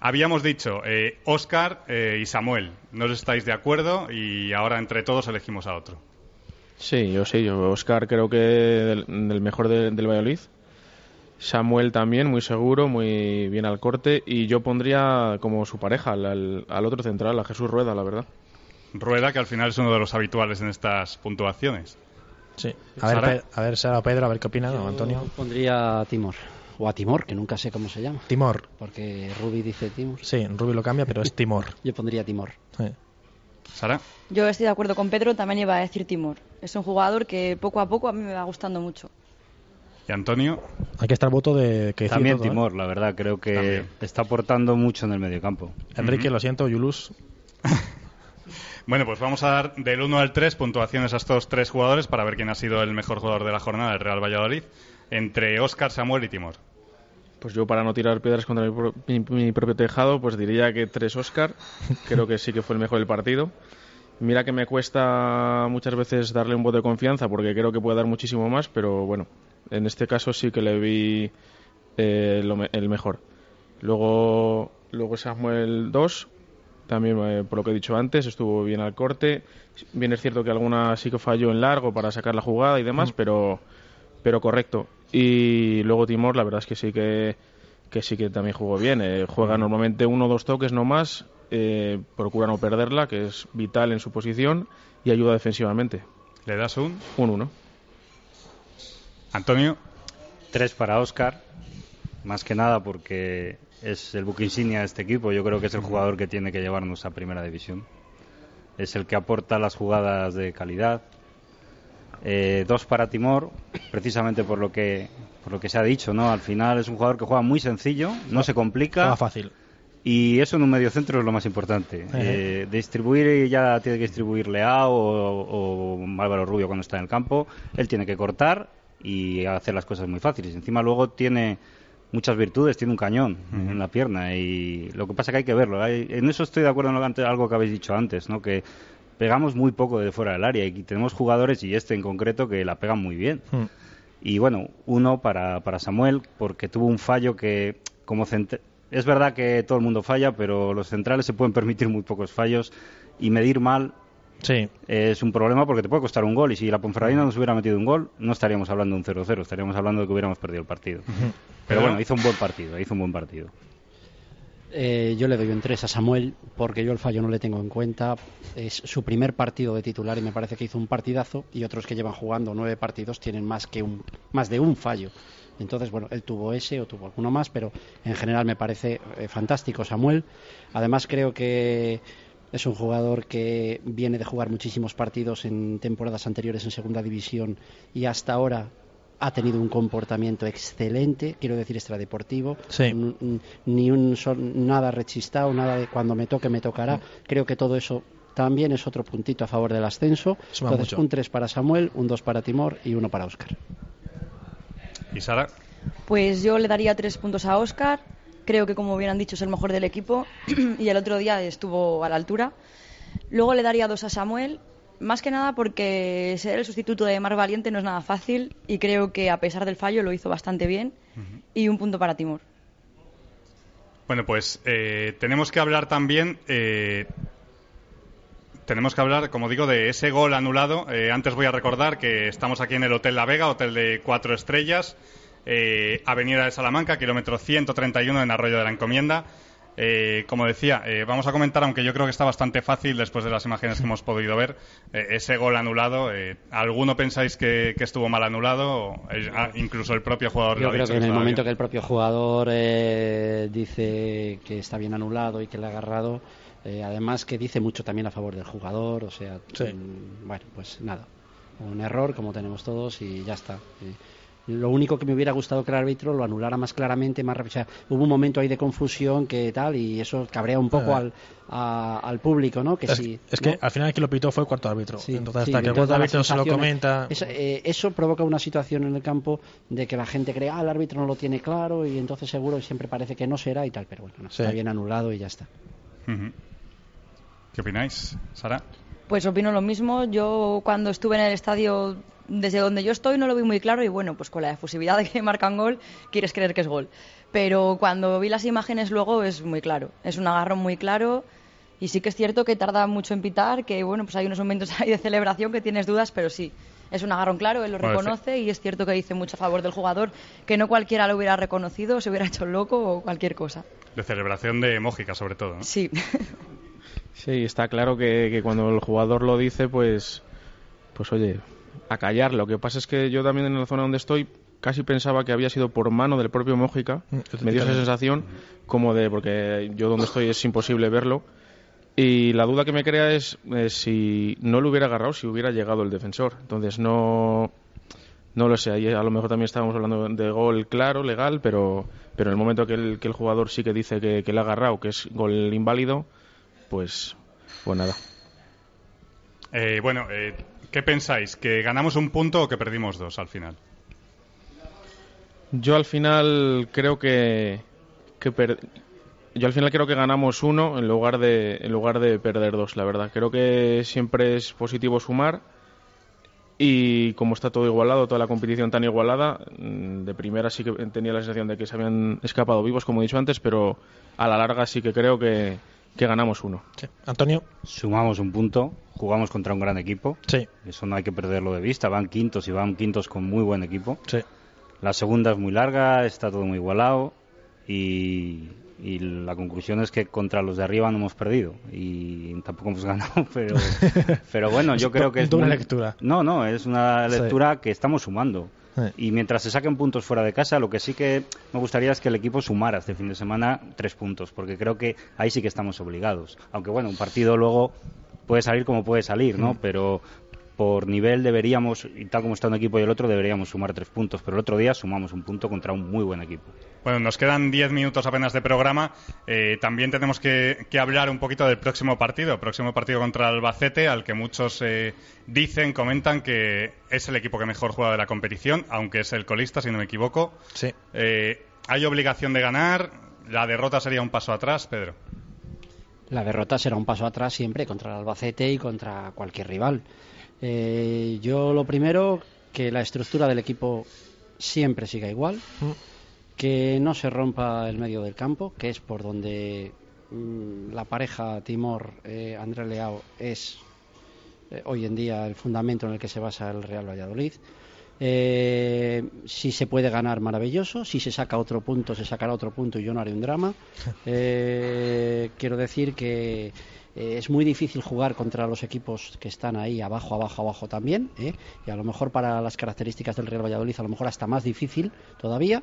Habíamos dicho eh, Oscar eh, y Samuel. No os estáis de acuerdo y ahora entre todos elegimos a otro. Sí, yo sí, yo Oscar creo que del, del mejor de- del Valladolid. Samuel también, muy seguro, muy bien al corte. Y yo pondría como su pareja al, otro central, a Jesús Rueda, la verdad. Rueda, que al final es uno de los habituales en estas puntuaciones. Sí. A ver, Sara. A ver, Sara o Pedro, a ver qué opinan, ¿no, Antonio. Yo pondría a Timor. O a Timor, que nunca sé cómo se llama. Timor. Porque Ruby dice Timor. Sí, Rubi lo cambia, pero es Timor. Yo pondría Timor. Sí. Sara, Yo estoy de acuerdo con Pedro, también iba a decir Timor. Es un jugador que poco a poco a mí me va gustando mucho. Y Antonio. Aquí está el voto de que También todo, ¿eh? Timor, la verdad, creo que También. está aportando mucho en el mediocampo. Enrique, lo siento, Yulus. Bueno, pues vamos a dar del 1 al 3 puntuaciones a estos tres jugadores para ver quién ha sido el mejor jugador de la jornada del Real Valladolid, entre Oscar, Samuel y Timor. Pues yo para no tirar piedras contra mi, pro- mi- mi propio tejado, pues diría que tres Oscar. Creo que sí que fue el mejor del partido. Mira que me cuesta muchas veces darle un voto de confianza porque creo que puede dar muchísimo más, pero bueno, en este caso sí que le vi eh, lo me- el mejor. Luego, luego Samuel 2, también eh, por lo que he dicho antes, estuvo bien al corte. Bien es cierto que alguna sí que falló en largo para sacar la jugada y demás, pero, pero correcto. Y luego Timor, la verdad es que sí que, que sí que también jugó bien. Eh, juega normalmente uno o dos toques no más, eh, procura no perderla, que es vital en su posición, y ayuda defensivamente. ¿Le das un? Un 1. Antonio. Tres para Oscar, más que nada porque es el buque insignia de este equipo. Yo creo que es el jugador que tiene que llevarnos a primera división. Es el que aporta las jugadas de calidad. Eh, dos para Timor, precisamente por lo que por lo que se ha dicho, ¿no? Al final es un jugador que juega muy sencillo, no se complica. Estaba fácil. Y eso en un medio centro es lo más importante. Eh, distribuir ya tiene que distribuir Leao o, o Álvaro Rubio cuando está en el campo. Él tiene que cortar y hacer las cosas muy fáciles. Encima luego tiene muchas virtudes, tiene un cañón en la pierna y lo que pasa es que hay que verlo. Hay- en eso estoy de acuerdo en lo algo que habéis dicho antes, ¿no? Que pegamos muy poco de fuera del área y tenemos jugadores y este en concreto que la pegan muy bien. Hmm. Y bueno, uno para, para Samuel, porque tuvo un fallo que, como es verdad que todo el mundo falla, pero los centrales se pueden permitir muy pocos fallos y medir mal Sí, es un problema porque te puede costar un gol. Y si la Ponferradina nos hubiera metido un gol, no estaríamos hablando de un 0-0, estaríamos hablando de que hubiéramos perdido el partido. Pero Pero- bueno, hizo un buen partido, hizo un buen partido. Eh, yo le doy un 3 a Samuel porque yo el fallo no le tengo en cuenta. Es su primer partido de titular y me parece que hizo un partidazo y otros que llevan jugando nueve partidos tienen más, que un, más de un fallo. Entonces, bueno, él tuvo ese o tuvo alguno más, pero en general me parece eh, fantástico Samuel. Además creo que es un jugador que viene de jugar muchísimos partidos en temporadas anteriores en segunda división y hasta ahora ha tenido un comportamiento excelente, quiero decir extradeportivo, Sí. Ni un sol- nada rechistado, nada de cuando me toque me tocará. Creo que todo eso también es otro puntito a favor del ascenso. Suma Entonces, mucho. un 3 para Samuel, un 2 para Timor y uno para Óscar. ¿Y Sara? Pues yo le daría tres puntos a Oscar. Creo que, como bien han dicho, es el mejor del equipo y el otro día estuvo a la altura. Luego le daría dos a Samuel. más que nada porque ser el sustituto de Mar Valiente no es nada fácil y creo que a pesar del fallo lo hizo bastante bien y un punto para Timor. Bueno, pues eh, tenemos que hablar también, eh, tenemos que hablar, como digo, de ese gol anulado. Eh, antes voy a recordar que estamos aquí en el Hotel La Vega, hotel de cuatro estrellas, Avenida de Salamanca, kilómetro 131 en Arroyo de la Encomienda. Eh, como decía, eh, vamos a comentar, aunque yo creo que está bastante fácil después de las imágenes que hemos podido ver, eh, ese gol anulado. ¿Alguno pensáis que, estuvo mal anulado? Ah, incluso el propio jugador. Yo lo creo ha que, en el momento que el propio jugador dice que está bien anulado y que le ha agarrado, además que dice mucho también a favor del jugador, o sea, mm, bueno, pues nada, un error como tenemos todos y ya está. Lo único que me hubiera gustado que el árbitro lo anulara más claramente, más rápido. hubo un momento ahí de confusión que tal, y eso cabrea un poco al, al público, ¿no? Que es, sí, es que al final el que lo pitó fue el cuarto árbitro. entonces, hasta que el cuarto árbitro se lo comenta. Eh, eso, provoca una situación en el campo de que la gente cree, ah, el árbitro no lo tiene claro, y entonces seguro y siempre parece que no será y tal, pero bueno, está bien anulado y ya está. ¿Qué opináis, Sara? Pues opino lo mismo. Yo cuando estuve en el estadio desde donde yo estoy no lo vi muy claro y bueno, pues con la efusividad de que marcan gol, quieres creer que es gol. Pero cuando vi las imágenes luego es muy claro, es un agarrón muy claro y sí que es cierto que tarda mucho en pitar, que bueno, pues hay unos momentos ahí de celebración que tienes dudas, pero sí, es un agarrón claro, él lo reconoce y es cierto que dice mucho a favor del jugador, que no cualquiera lo hubiera reconocido, se hubiera hecho loco o cualquier cosa. De celebración de Mójica sobre todo, ¿no? Sí. Sí, está claro que, que cuando el jugador lo dice, pues, pues oye, a callar. Lo que pasa es que yo también en la zona donde estoy casi pensaba que había sido por mano del propio Mójica. Mm, Me dio esa sensación como de, porque yo donde estoy es imposible verlo. Y la duda que me crea es eh, si no lo hubiera agarrado, si hubiera llegado el defensor. Entonces no, no lo sé. Ahí a lo mejor también estábamos hablando de gol claro, legal, pero, pero en el momento que el, que el jugador sí que dice que, que le ha agarrado, que es gol inválido, pues, pues nada. Eh, bueno, eh, ¿Qué pensáis? ¿Que ganamos un punto o que perdimos dos al final? Yo al final creo que, yo al final creo que ganamos uno en lugar de en lugar de perder dos, la verdad. Creo que siempre es positivo sumar y como está todo igualado, toda la competición tan igualada, mm, de primera sí que tenía la sensación de que se habían escapado vivos, como he dicho antes, pero a la larga sí que creo que, que ganamos uno. Antonio. Sumamos un punto, jugamos contra un gran equipo. Sí. Eso no hay que perderlo de vista. Van quintos y van quintos con muy buen equipo. Sí. La segunda es muy larga, está todo muy igualado y, la conclusión es que contra los de arriba no hemos perdido y tampoco hemos ganado, pero, pero bueno, yo creo que es una lectura. No, no, es una lectura que estamos sumando. Y mientras se saquen puntos fuera de casa, lo que sí que me gustaría es que el equipo sumara este fin de semana tres puntos, porque creo que ahí sí que estamos obligados. Aunque bueno, un partido luego puede salir como puede salir, ¿no? Pero por nivel deberíamos, y tal como está un equipo y el otro, deberíamos sumar tres puntos. Pero el otro día sumamos un punto contra un muy buen equipo. Bueno, nos quedan diez minutos apenas de programa. Eh, también tenemos que, hablar un poquito del próximo partido. próximo partido contra Albacete, al que muchos eh, dicen, comentan que es el equipo que mejor juega de la competición, aunque es el colista, si no me equivoco. Sí. Eh, ¿Hay obligación de ganar? ¿La derrota sería un paso atrás, Pedro? La derrota será un paso atrás siempre contra el Albacete y contra cualquier rival. Eh, yo lo primero, que la estructura del equipo siempre siga igual, mm. Que no se rompa el medio del campo, que es por donde mm, la pareja Timor-André eh, Leao es eh, hoy en día el fundamento en el que se basa el Real Valladolid. si se puede ganar, maravilloso. Si se saca otro punto, se sacará otro punto y yo no haré un drama. quiero decir que eh, es muy difícil jugar contra los equipos que están ahí abajo, abajo, abajo también. ¿eh? Y a lo mejor para las características del Real Valladolid, a lo mejor hasta más difícil todavía.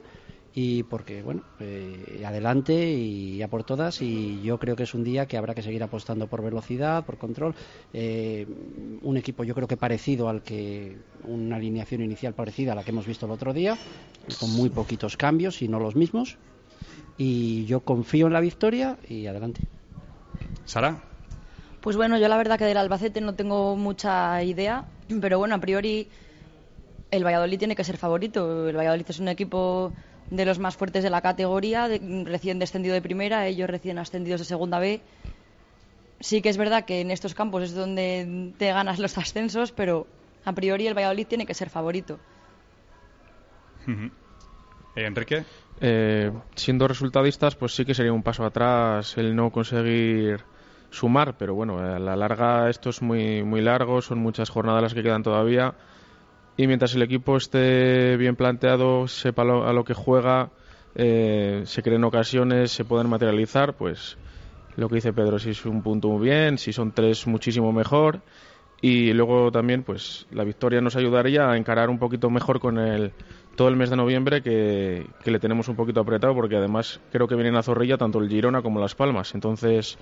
Y porque, bueno, eh, adelante y ya por todas. Y yo creo que es un día que habrá que seguir apostando por velocidad, por control. un equipo, yo creo que parecido al que. Una alineación inicial parecida a la que hemos visto el otro día, con muy poquitos cambios y no los mismos. Y yo confío en la victoria y adelante. Sara. Pues bueno, yo la verdad que del Albacete no tengo mucha idea, pero bueno, a priori el Valladolid tiene que ser favorito. El Valladolid es un equipo de los más fuertes de la categoría, recién descendido de primera, ellos recién ascendidos de segunda B. sí que es verdad que en estos campos es donde te ganas los ascensos, pero a priori el Valladolid tiene que ser favorito. Eh, Enrique, Eh, siendo resultadistas, pues sí que sería un paso atrás el no conseguir sumar, pero bueno, a la larga esto es muy, muy largo, son muchas jornadas las que quedan todavía. Y mientras el equipo esté bien planteado, sepa lo- a lo que juega, eh, se creen ocasiones, se pueden materializar, pues lo que dice Pedro, si es un punto muy bien, si son tres muchísimo mejor. Y luego también, pues la victoria nos ayudaría a encarar un poquito mejor con el todo el mes de noviembre que, que le tenemos un poquito apretado porque además creo que vienen a Zorrilla tanto el Girona como Las Palmas. Entonces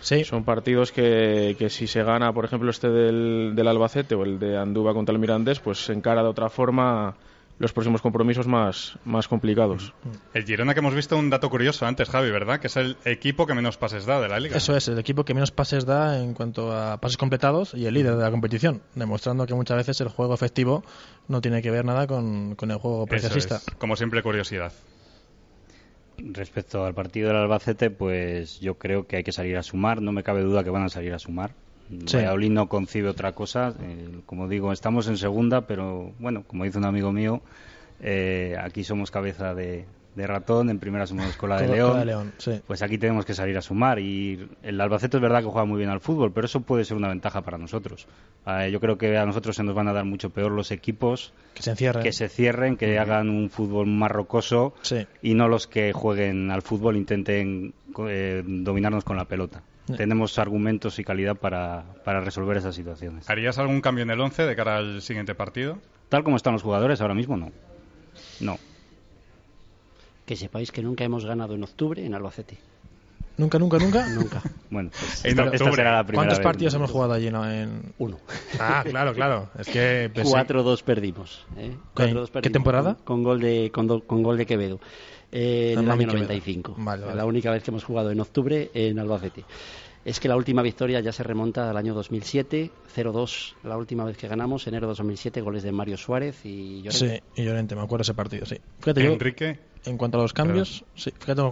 Sí, son partidos que, que si se gana, por ejemplo, este del, del Albacete o el de Andúba contra el Mirandés, pues se encara de otra forma los próximos compromisos más, más complicados. el Girona que hemos visto un dato curioso antes, Javi, ¿verdad? Que es el equipo que menos pases da de la liga. Eso es, el equipo que menos pases da en cuanto a pases completados y el líder de la competición, demostrando que muchas veces el juego efectivo no tiene que ver nada con, con el juego Eso preciosista. es, como siempre, curiosidad. Respecto al partido del Albacete, pues yo creo que hay que salir a sumar. No me cabe duda que van a salir a sumar. Sí. Valladolid no concibe otra cosa. Eh, como digo, estamos en segunda, pero bueno, como dice un amigo mío, eh, aquí somos cabeza de, de ratón, en primera somos cola de león. de león, sí. Pues aquí tenemos que salir a sumar. Y el Albacete es verdad que juega muy bien al fútbol, pero eso puede ser una ventaja para nosotros. Eh, yo creo que a nosotros se nos van a dar mucho peor los equipos Que se encierre. que se cierren, que hagan un fútbol más rocoso y no los que jueguen al fútbol intenten eh, dominarnos con la pelota. Tenemos argumentos y calidad para, para resolver esas situaciones. ¿Harías algún cambio en el 11 de cara al siguiente partido? Tal como están los jugadores ahora mismo, no. No. Que sepáis que nunca hemos ganado en octubre en Albacete. Nunca, nunca, nunca. Nunca. Bueno, pues En esta, octubre. esta será la primera ¿Cuántos vez. partidos hemos jugado allí? No? En... Uno. Ah, claro, claro. Es que pensé- 4-2 perdimos. ¿eh? 4-2 ¿Qué perdimos temporada? Con, con gol de con, do- con gol de Quevedo. eh, en el año Quevedo. 95. Vale, vale. La única vez que hemos jugado en octubre en Albacete. Es que la última victoria ya se remonta al año 2007, 0-2, la última vez que ganamos, enero de 2007, goles de Mario Suárez y Llorente. Sí, y Llorente, me acuerdo ese partido, sí. Fíjate, yo, Enrique, en cuanto a los cambios, sí, fíjate,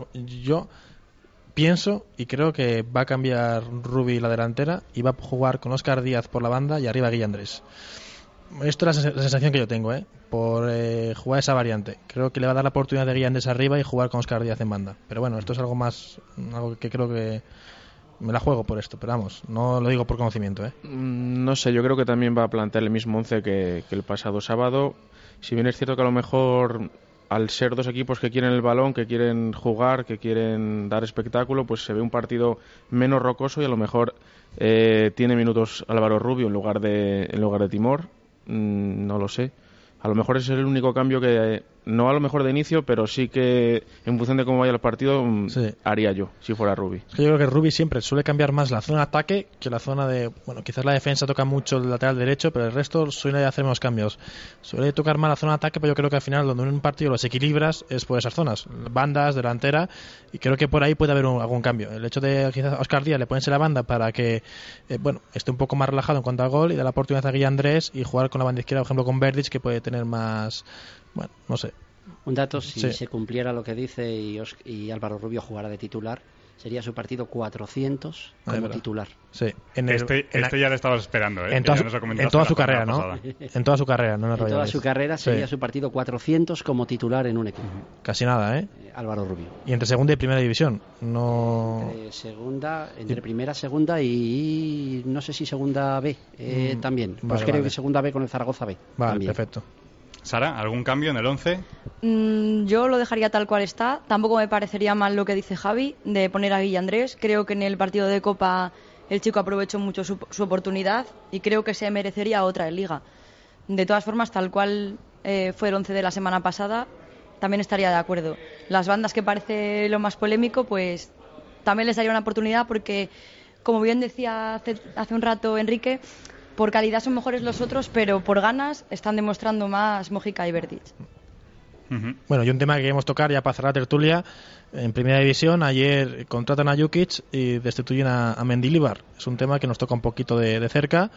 yo pienso y creo que va a cambiar Rubi la delantera y va a jugar con Oscar Díaz por la banda y arriba Guilla Andrés. Esto es la, sens- la sensación que yo tengo, ¿eh? Por eh, jugar esa variante. Creo que le va a dar la oportunidad de Guilla Andrés arriba y jugar con Oscar Díaz en banda. Pero bueno, esto es algo más, algo que creo que me la juego por esto, pero vamos, no lo digo por conocimiento, ¿eh? Mm, No sé, yo creo que también va a plantear el mismo once que, que el pasado sábado. Si bien es cierto que a lo mejor al ser dos equipos que quieren el balón, que quieren jugar, que quieren dar espectáculo, pues se ve un partido menos rocoso y a lo mejor eh, tiene minutos Álvaro Rubio en lugar de en lugar de Timor. Mm, no lo sé. A lo mejor ese es el único cambio que no a lo mejor de inicio, pero sí que en función de cómo vaya el partido mm, Sí. haría yo si fuera Rubi. Es que yo creo que Rubi siempre suele cambiar más la zona de ataque que la zona de. Bueno, quizás la defensa toca mucho el lateral derecho, pero el resto suele hacer menos cambios. Suele tocar más la zona de ataque, pero yo creo que al final, donde en un partido los equilibras, es por esas zonas, bandas, delantera, y creo que por ahí puede haber un- algún cambio. El hecho de quizás a Oscar Díaz le ponerse la banda para que, eh, bueno, esté un poco más relajado en cuanto al gol y dar la oportunidad a Guilla Andrés y jugar con la banda izquierda, por ejemplo, con Verdic, que puede tener más. Bueno, no sé. Un dato, si Sí. se cumpliera lo que dice y, Os- y Álvaro Rubio jugara de titular, sería su partido 400 Ah, como titular. Sí. En el- este, en la- este ya le estabas esperando, ¿eh? en toda, su, lo en toda su carrera, ¿no? pasada. En toda su carrera, no en En toda su carrera sería Sí. su partido 400 como titular en un equipo. Casi nada, ¿eh? Eh, Álvaro Rubio. Y entre segunda y primera división. No. Entre segunda, entre primera, segunda y no sé si segunda B eh, Mm, también. Pues vale, creo vale. que segunda B con el Zaragoza B. Vale, también. perfecto. Sara, ¿algún cambio en el 11? Mm, yo lo dejaría tal cual está. Tampoco me parecería mal lo que dice Javi de poner a Guilla Andrés. Creo que en el partido de Copa el chico aprovechó mucho su, su oportunidad y creo que se merecería otra en Liga. De todas formas, tal cual eh, fue el 11 de la semana pasada, también estaría de acuerdo. Las bandas que parece lo más polémico, pues también les daría una oportunidad porque, como bien decía hace un rato Enrique, por calidad son mejores los otros, pero por ganas están demostrando más Mojica y Verdic. Bueno, y un tema que queremos tocar ya para cerrar la tertulia. En primera división, ayer contratan a Jukic y destituyen a, a Mendilibar. Es un tema que nos toca un poquito de, de cerca.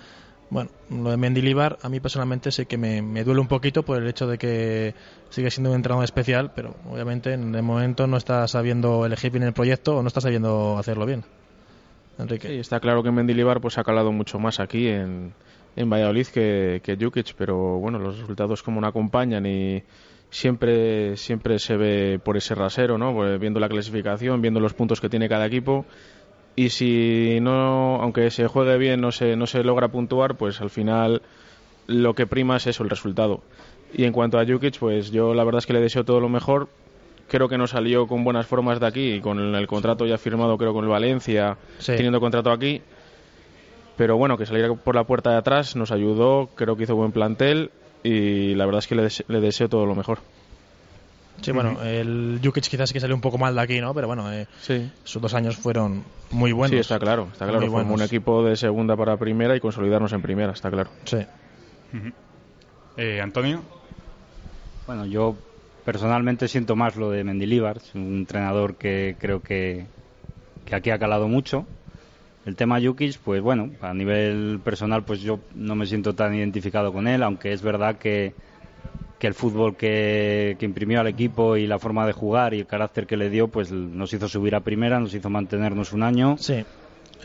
Bueno, lo de Mendilibar a mí personalmente sé que me, me duele un poquito por el hecho de que sigue siendo un entrenador especial, pero obviamente en el momento no está sabiendo elegir bien el proyecto o no está sabiendo hacerlo bien. Enrique. Está claro que Mendilibar pues ha calado mucho más aquí en, en Valladolid que, que Jukic, pero bueno, los resultados como no acompañan y siempre siempre se ve por ese rasero, ¿no? Pues viendo la clasificación, viendo los puntos que tiene cada equipo y si no, aunque se juegue bien, no se no se logra puntuar, pues al final lo que prima es eso, el resultado. Y en cuanto a Jukic, pues yo la verdad es que le deseo todo lo mejor. Creo que no salió con buenas formas de aquí, con el contrato ya firmado, creo, con el Valencia, Sí. teniendo contrato aquí. Pero bueno, que saliera por la puerta de atrás nos ayudó, creo que hizo buen plantel y la verdad es que le, dese- le deseo todo lo mejor. Sí, bueno, el Jukic quizás sí que salió un poco mal de aquí, ¿no? Pero bueno, eh, Sí, sus dos años fueron muy buenos. sí, está claro, está claro. Formó un equipo de segunda para primera y consolidarnos en primera, está claro. Sí. Eh, Antonio. Bueno, yo personalmente siento más lo de Mendilibar, es un entrenador que creo que, que aquí ha calado mucho. El tema Jukic, pues bueno, a nivel personal, pues yo no me siento tan identificado con él, aunque es verdad que, que el fútbol que, que imprimió al equipo y la forma de jugar y el carácter que le dio, pues nos hizo subir a primera, nos hizo mantenernos un año. Sí.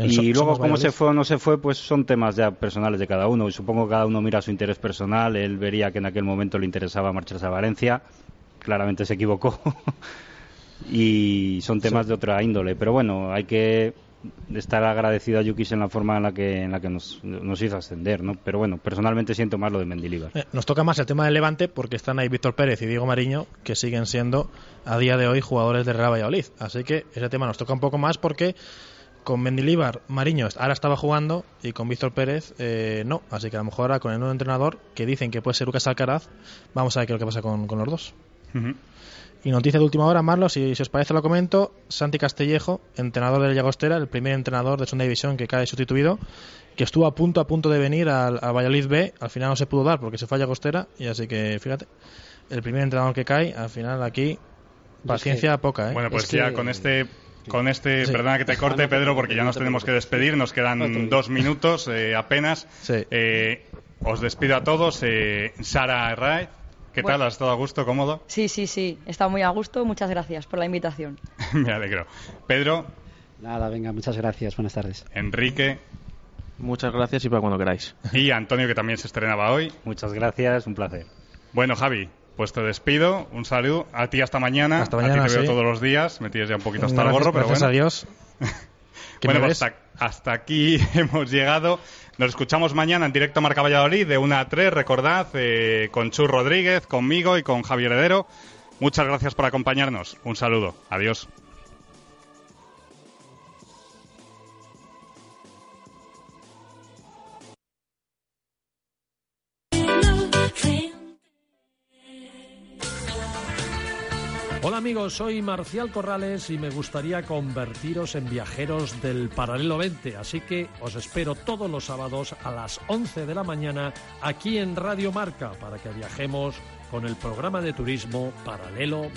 Y So- luego cómo se fue o no se fue, pues son temas ya personales de cada uno. Y supongo que cada uno mira su interés personal. Él vería que en aquel momento le interesaba marcharse a Valencia. Claramente se equivocó. y son temas de otra índole. Pero bueno, hay que estar agradecido a Yukis en la forma en la que, en la que nos, nos hizo ascender, ¿no? Pero bueno, personalmente siento más lo de Mendilibar. Eh, Nos toca más el tema del Levante porque están ahí Víctor Pérez y Diego Mariño que siguen siendo a día de hoy jugadores de Real Valladolid. Así que ese tema nos toca un poco más porque con Mendilibar, Mariño ahora estaba jugando y con Víctor Pérez eh, no. Así que a lo mejor ahora con el nuevo entrenador que dicen que puede ser Lucas Alcaraz, vamos a ver qué es lo que pasa con, con los dos. Y noticia de última hora, Marlos, si, si os parece lo comento, Santi Castellejo, entrenador del Llagostera, el primer entrenador de segunda división que cae sustituido, que estuvo a punto a punto de venir al, al Valladolid B, al final no se pudo dar porque se fue a Llagostera, y así que fíjate, el primer entrenador que cae, al final aquí, paciencia poca, ¿eh? Bueno, pues Es ya que- con este, con este, Sí. perdona que te corte, Pedro, porque ya nos tenemos que despedir. Nos quedan dos minutos eh, apenas. Sí. Eh, os despido a todos. Eh, Sara Herraiz, ¿qué Bueno. tal? ¿Has estado a gusto, cómodo? Sí, sí, sí, está muy a gusto. Muchas gracias por la invitación. Me alegro. Pedro, Nada, venga, muchas gracias. Buenas tardes. Enrique Muchas gracias y para cuando queráis. y Antonio, que también se estrenaba hoy. Muchas gracias, un placer. Bueno, Javi, pues te despido. Un saludo. A ti hasta mañana. Hasta mañana, a ti te veo todos los días. Me tienes ya un poquito hasta el Gracias- gorro, pero gracias bueno. a Dios. que Bueno, hasta, hasta aquí hemos llegado. Nos escuchamos mañana en directo Marca Valladolid de 1 a 3, recordad, eh, con Chus Rodríguez, conmigo y con Javier Heredero. Muchas gracias por acompañarnos. Un saludo. Adiós. Amigos, soy Marcial Corrales y me gustaría convertiros en viajeros del Paralelo 20, así que os espero todos los sábados a las 11 de la mañana aquí en Radio Marca para que viajemos con el programa de turismo Paralelo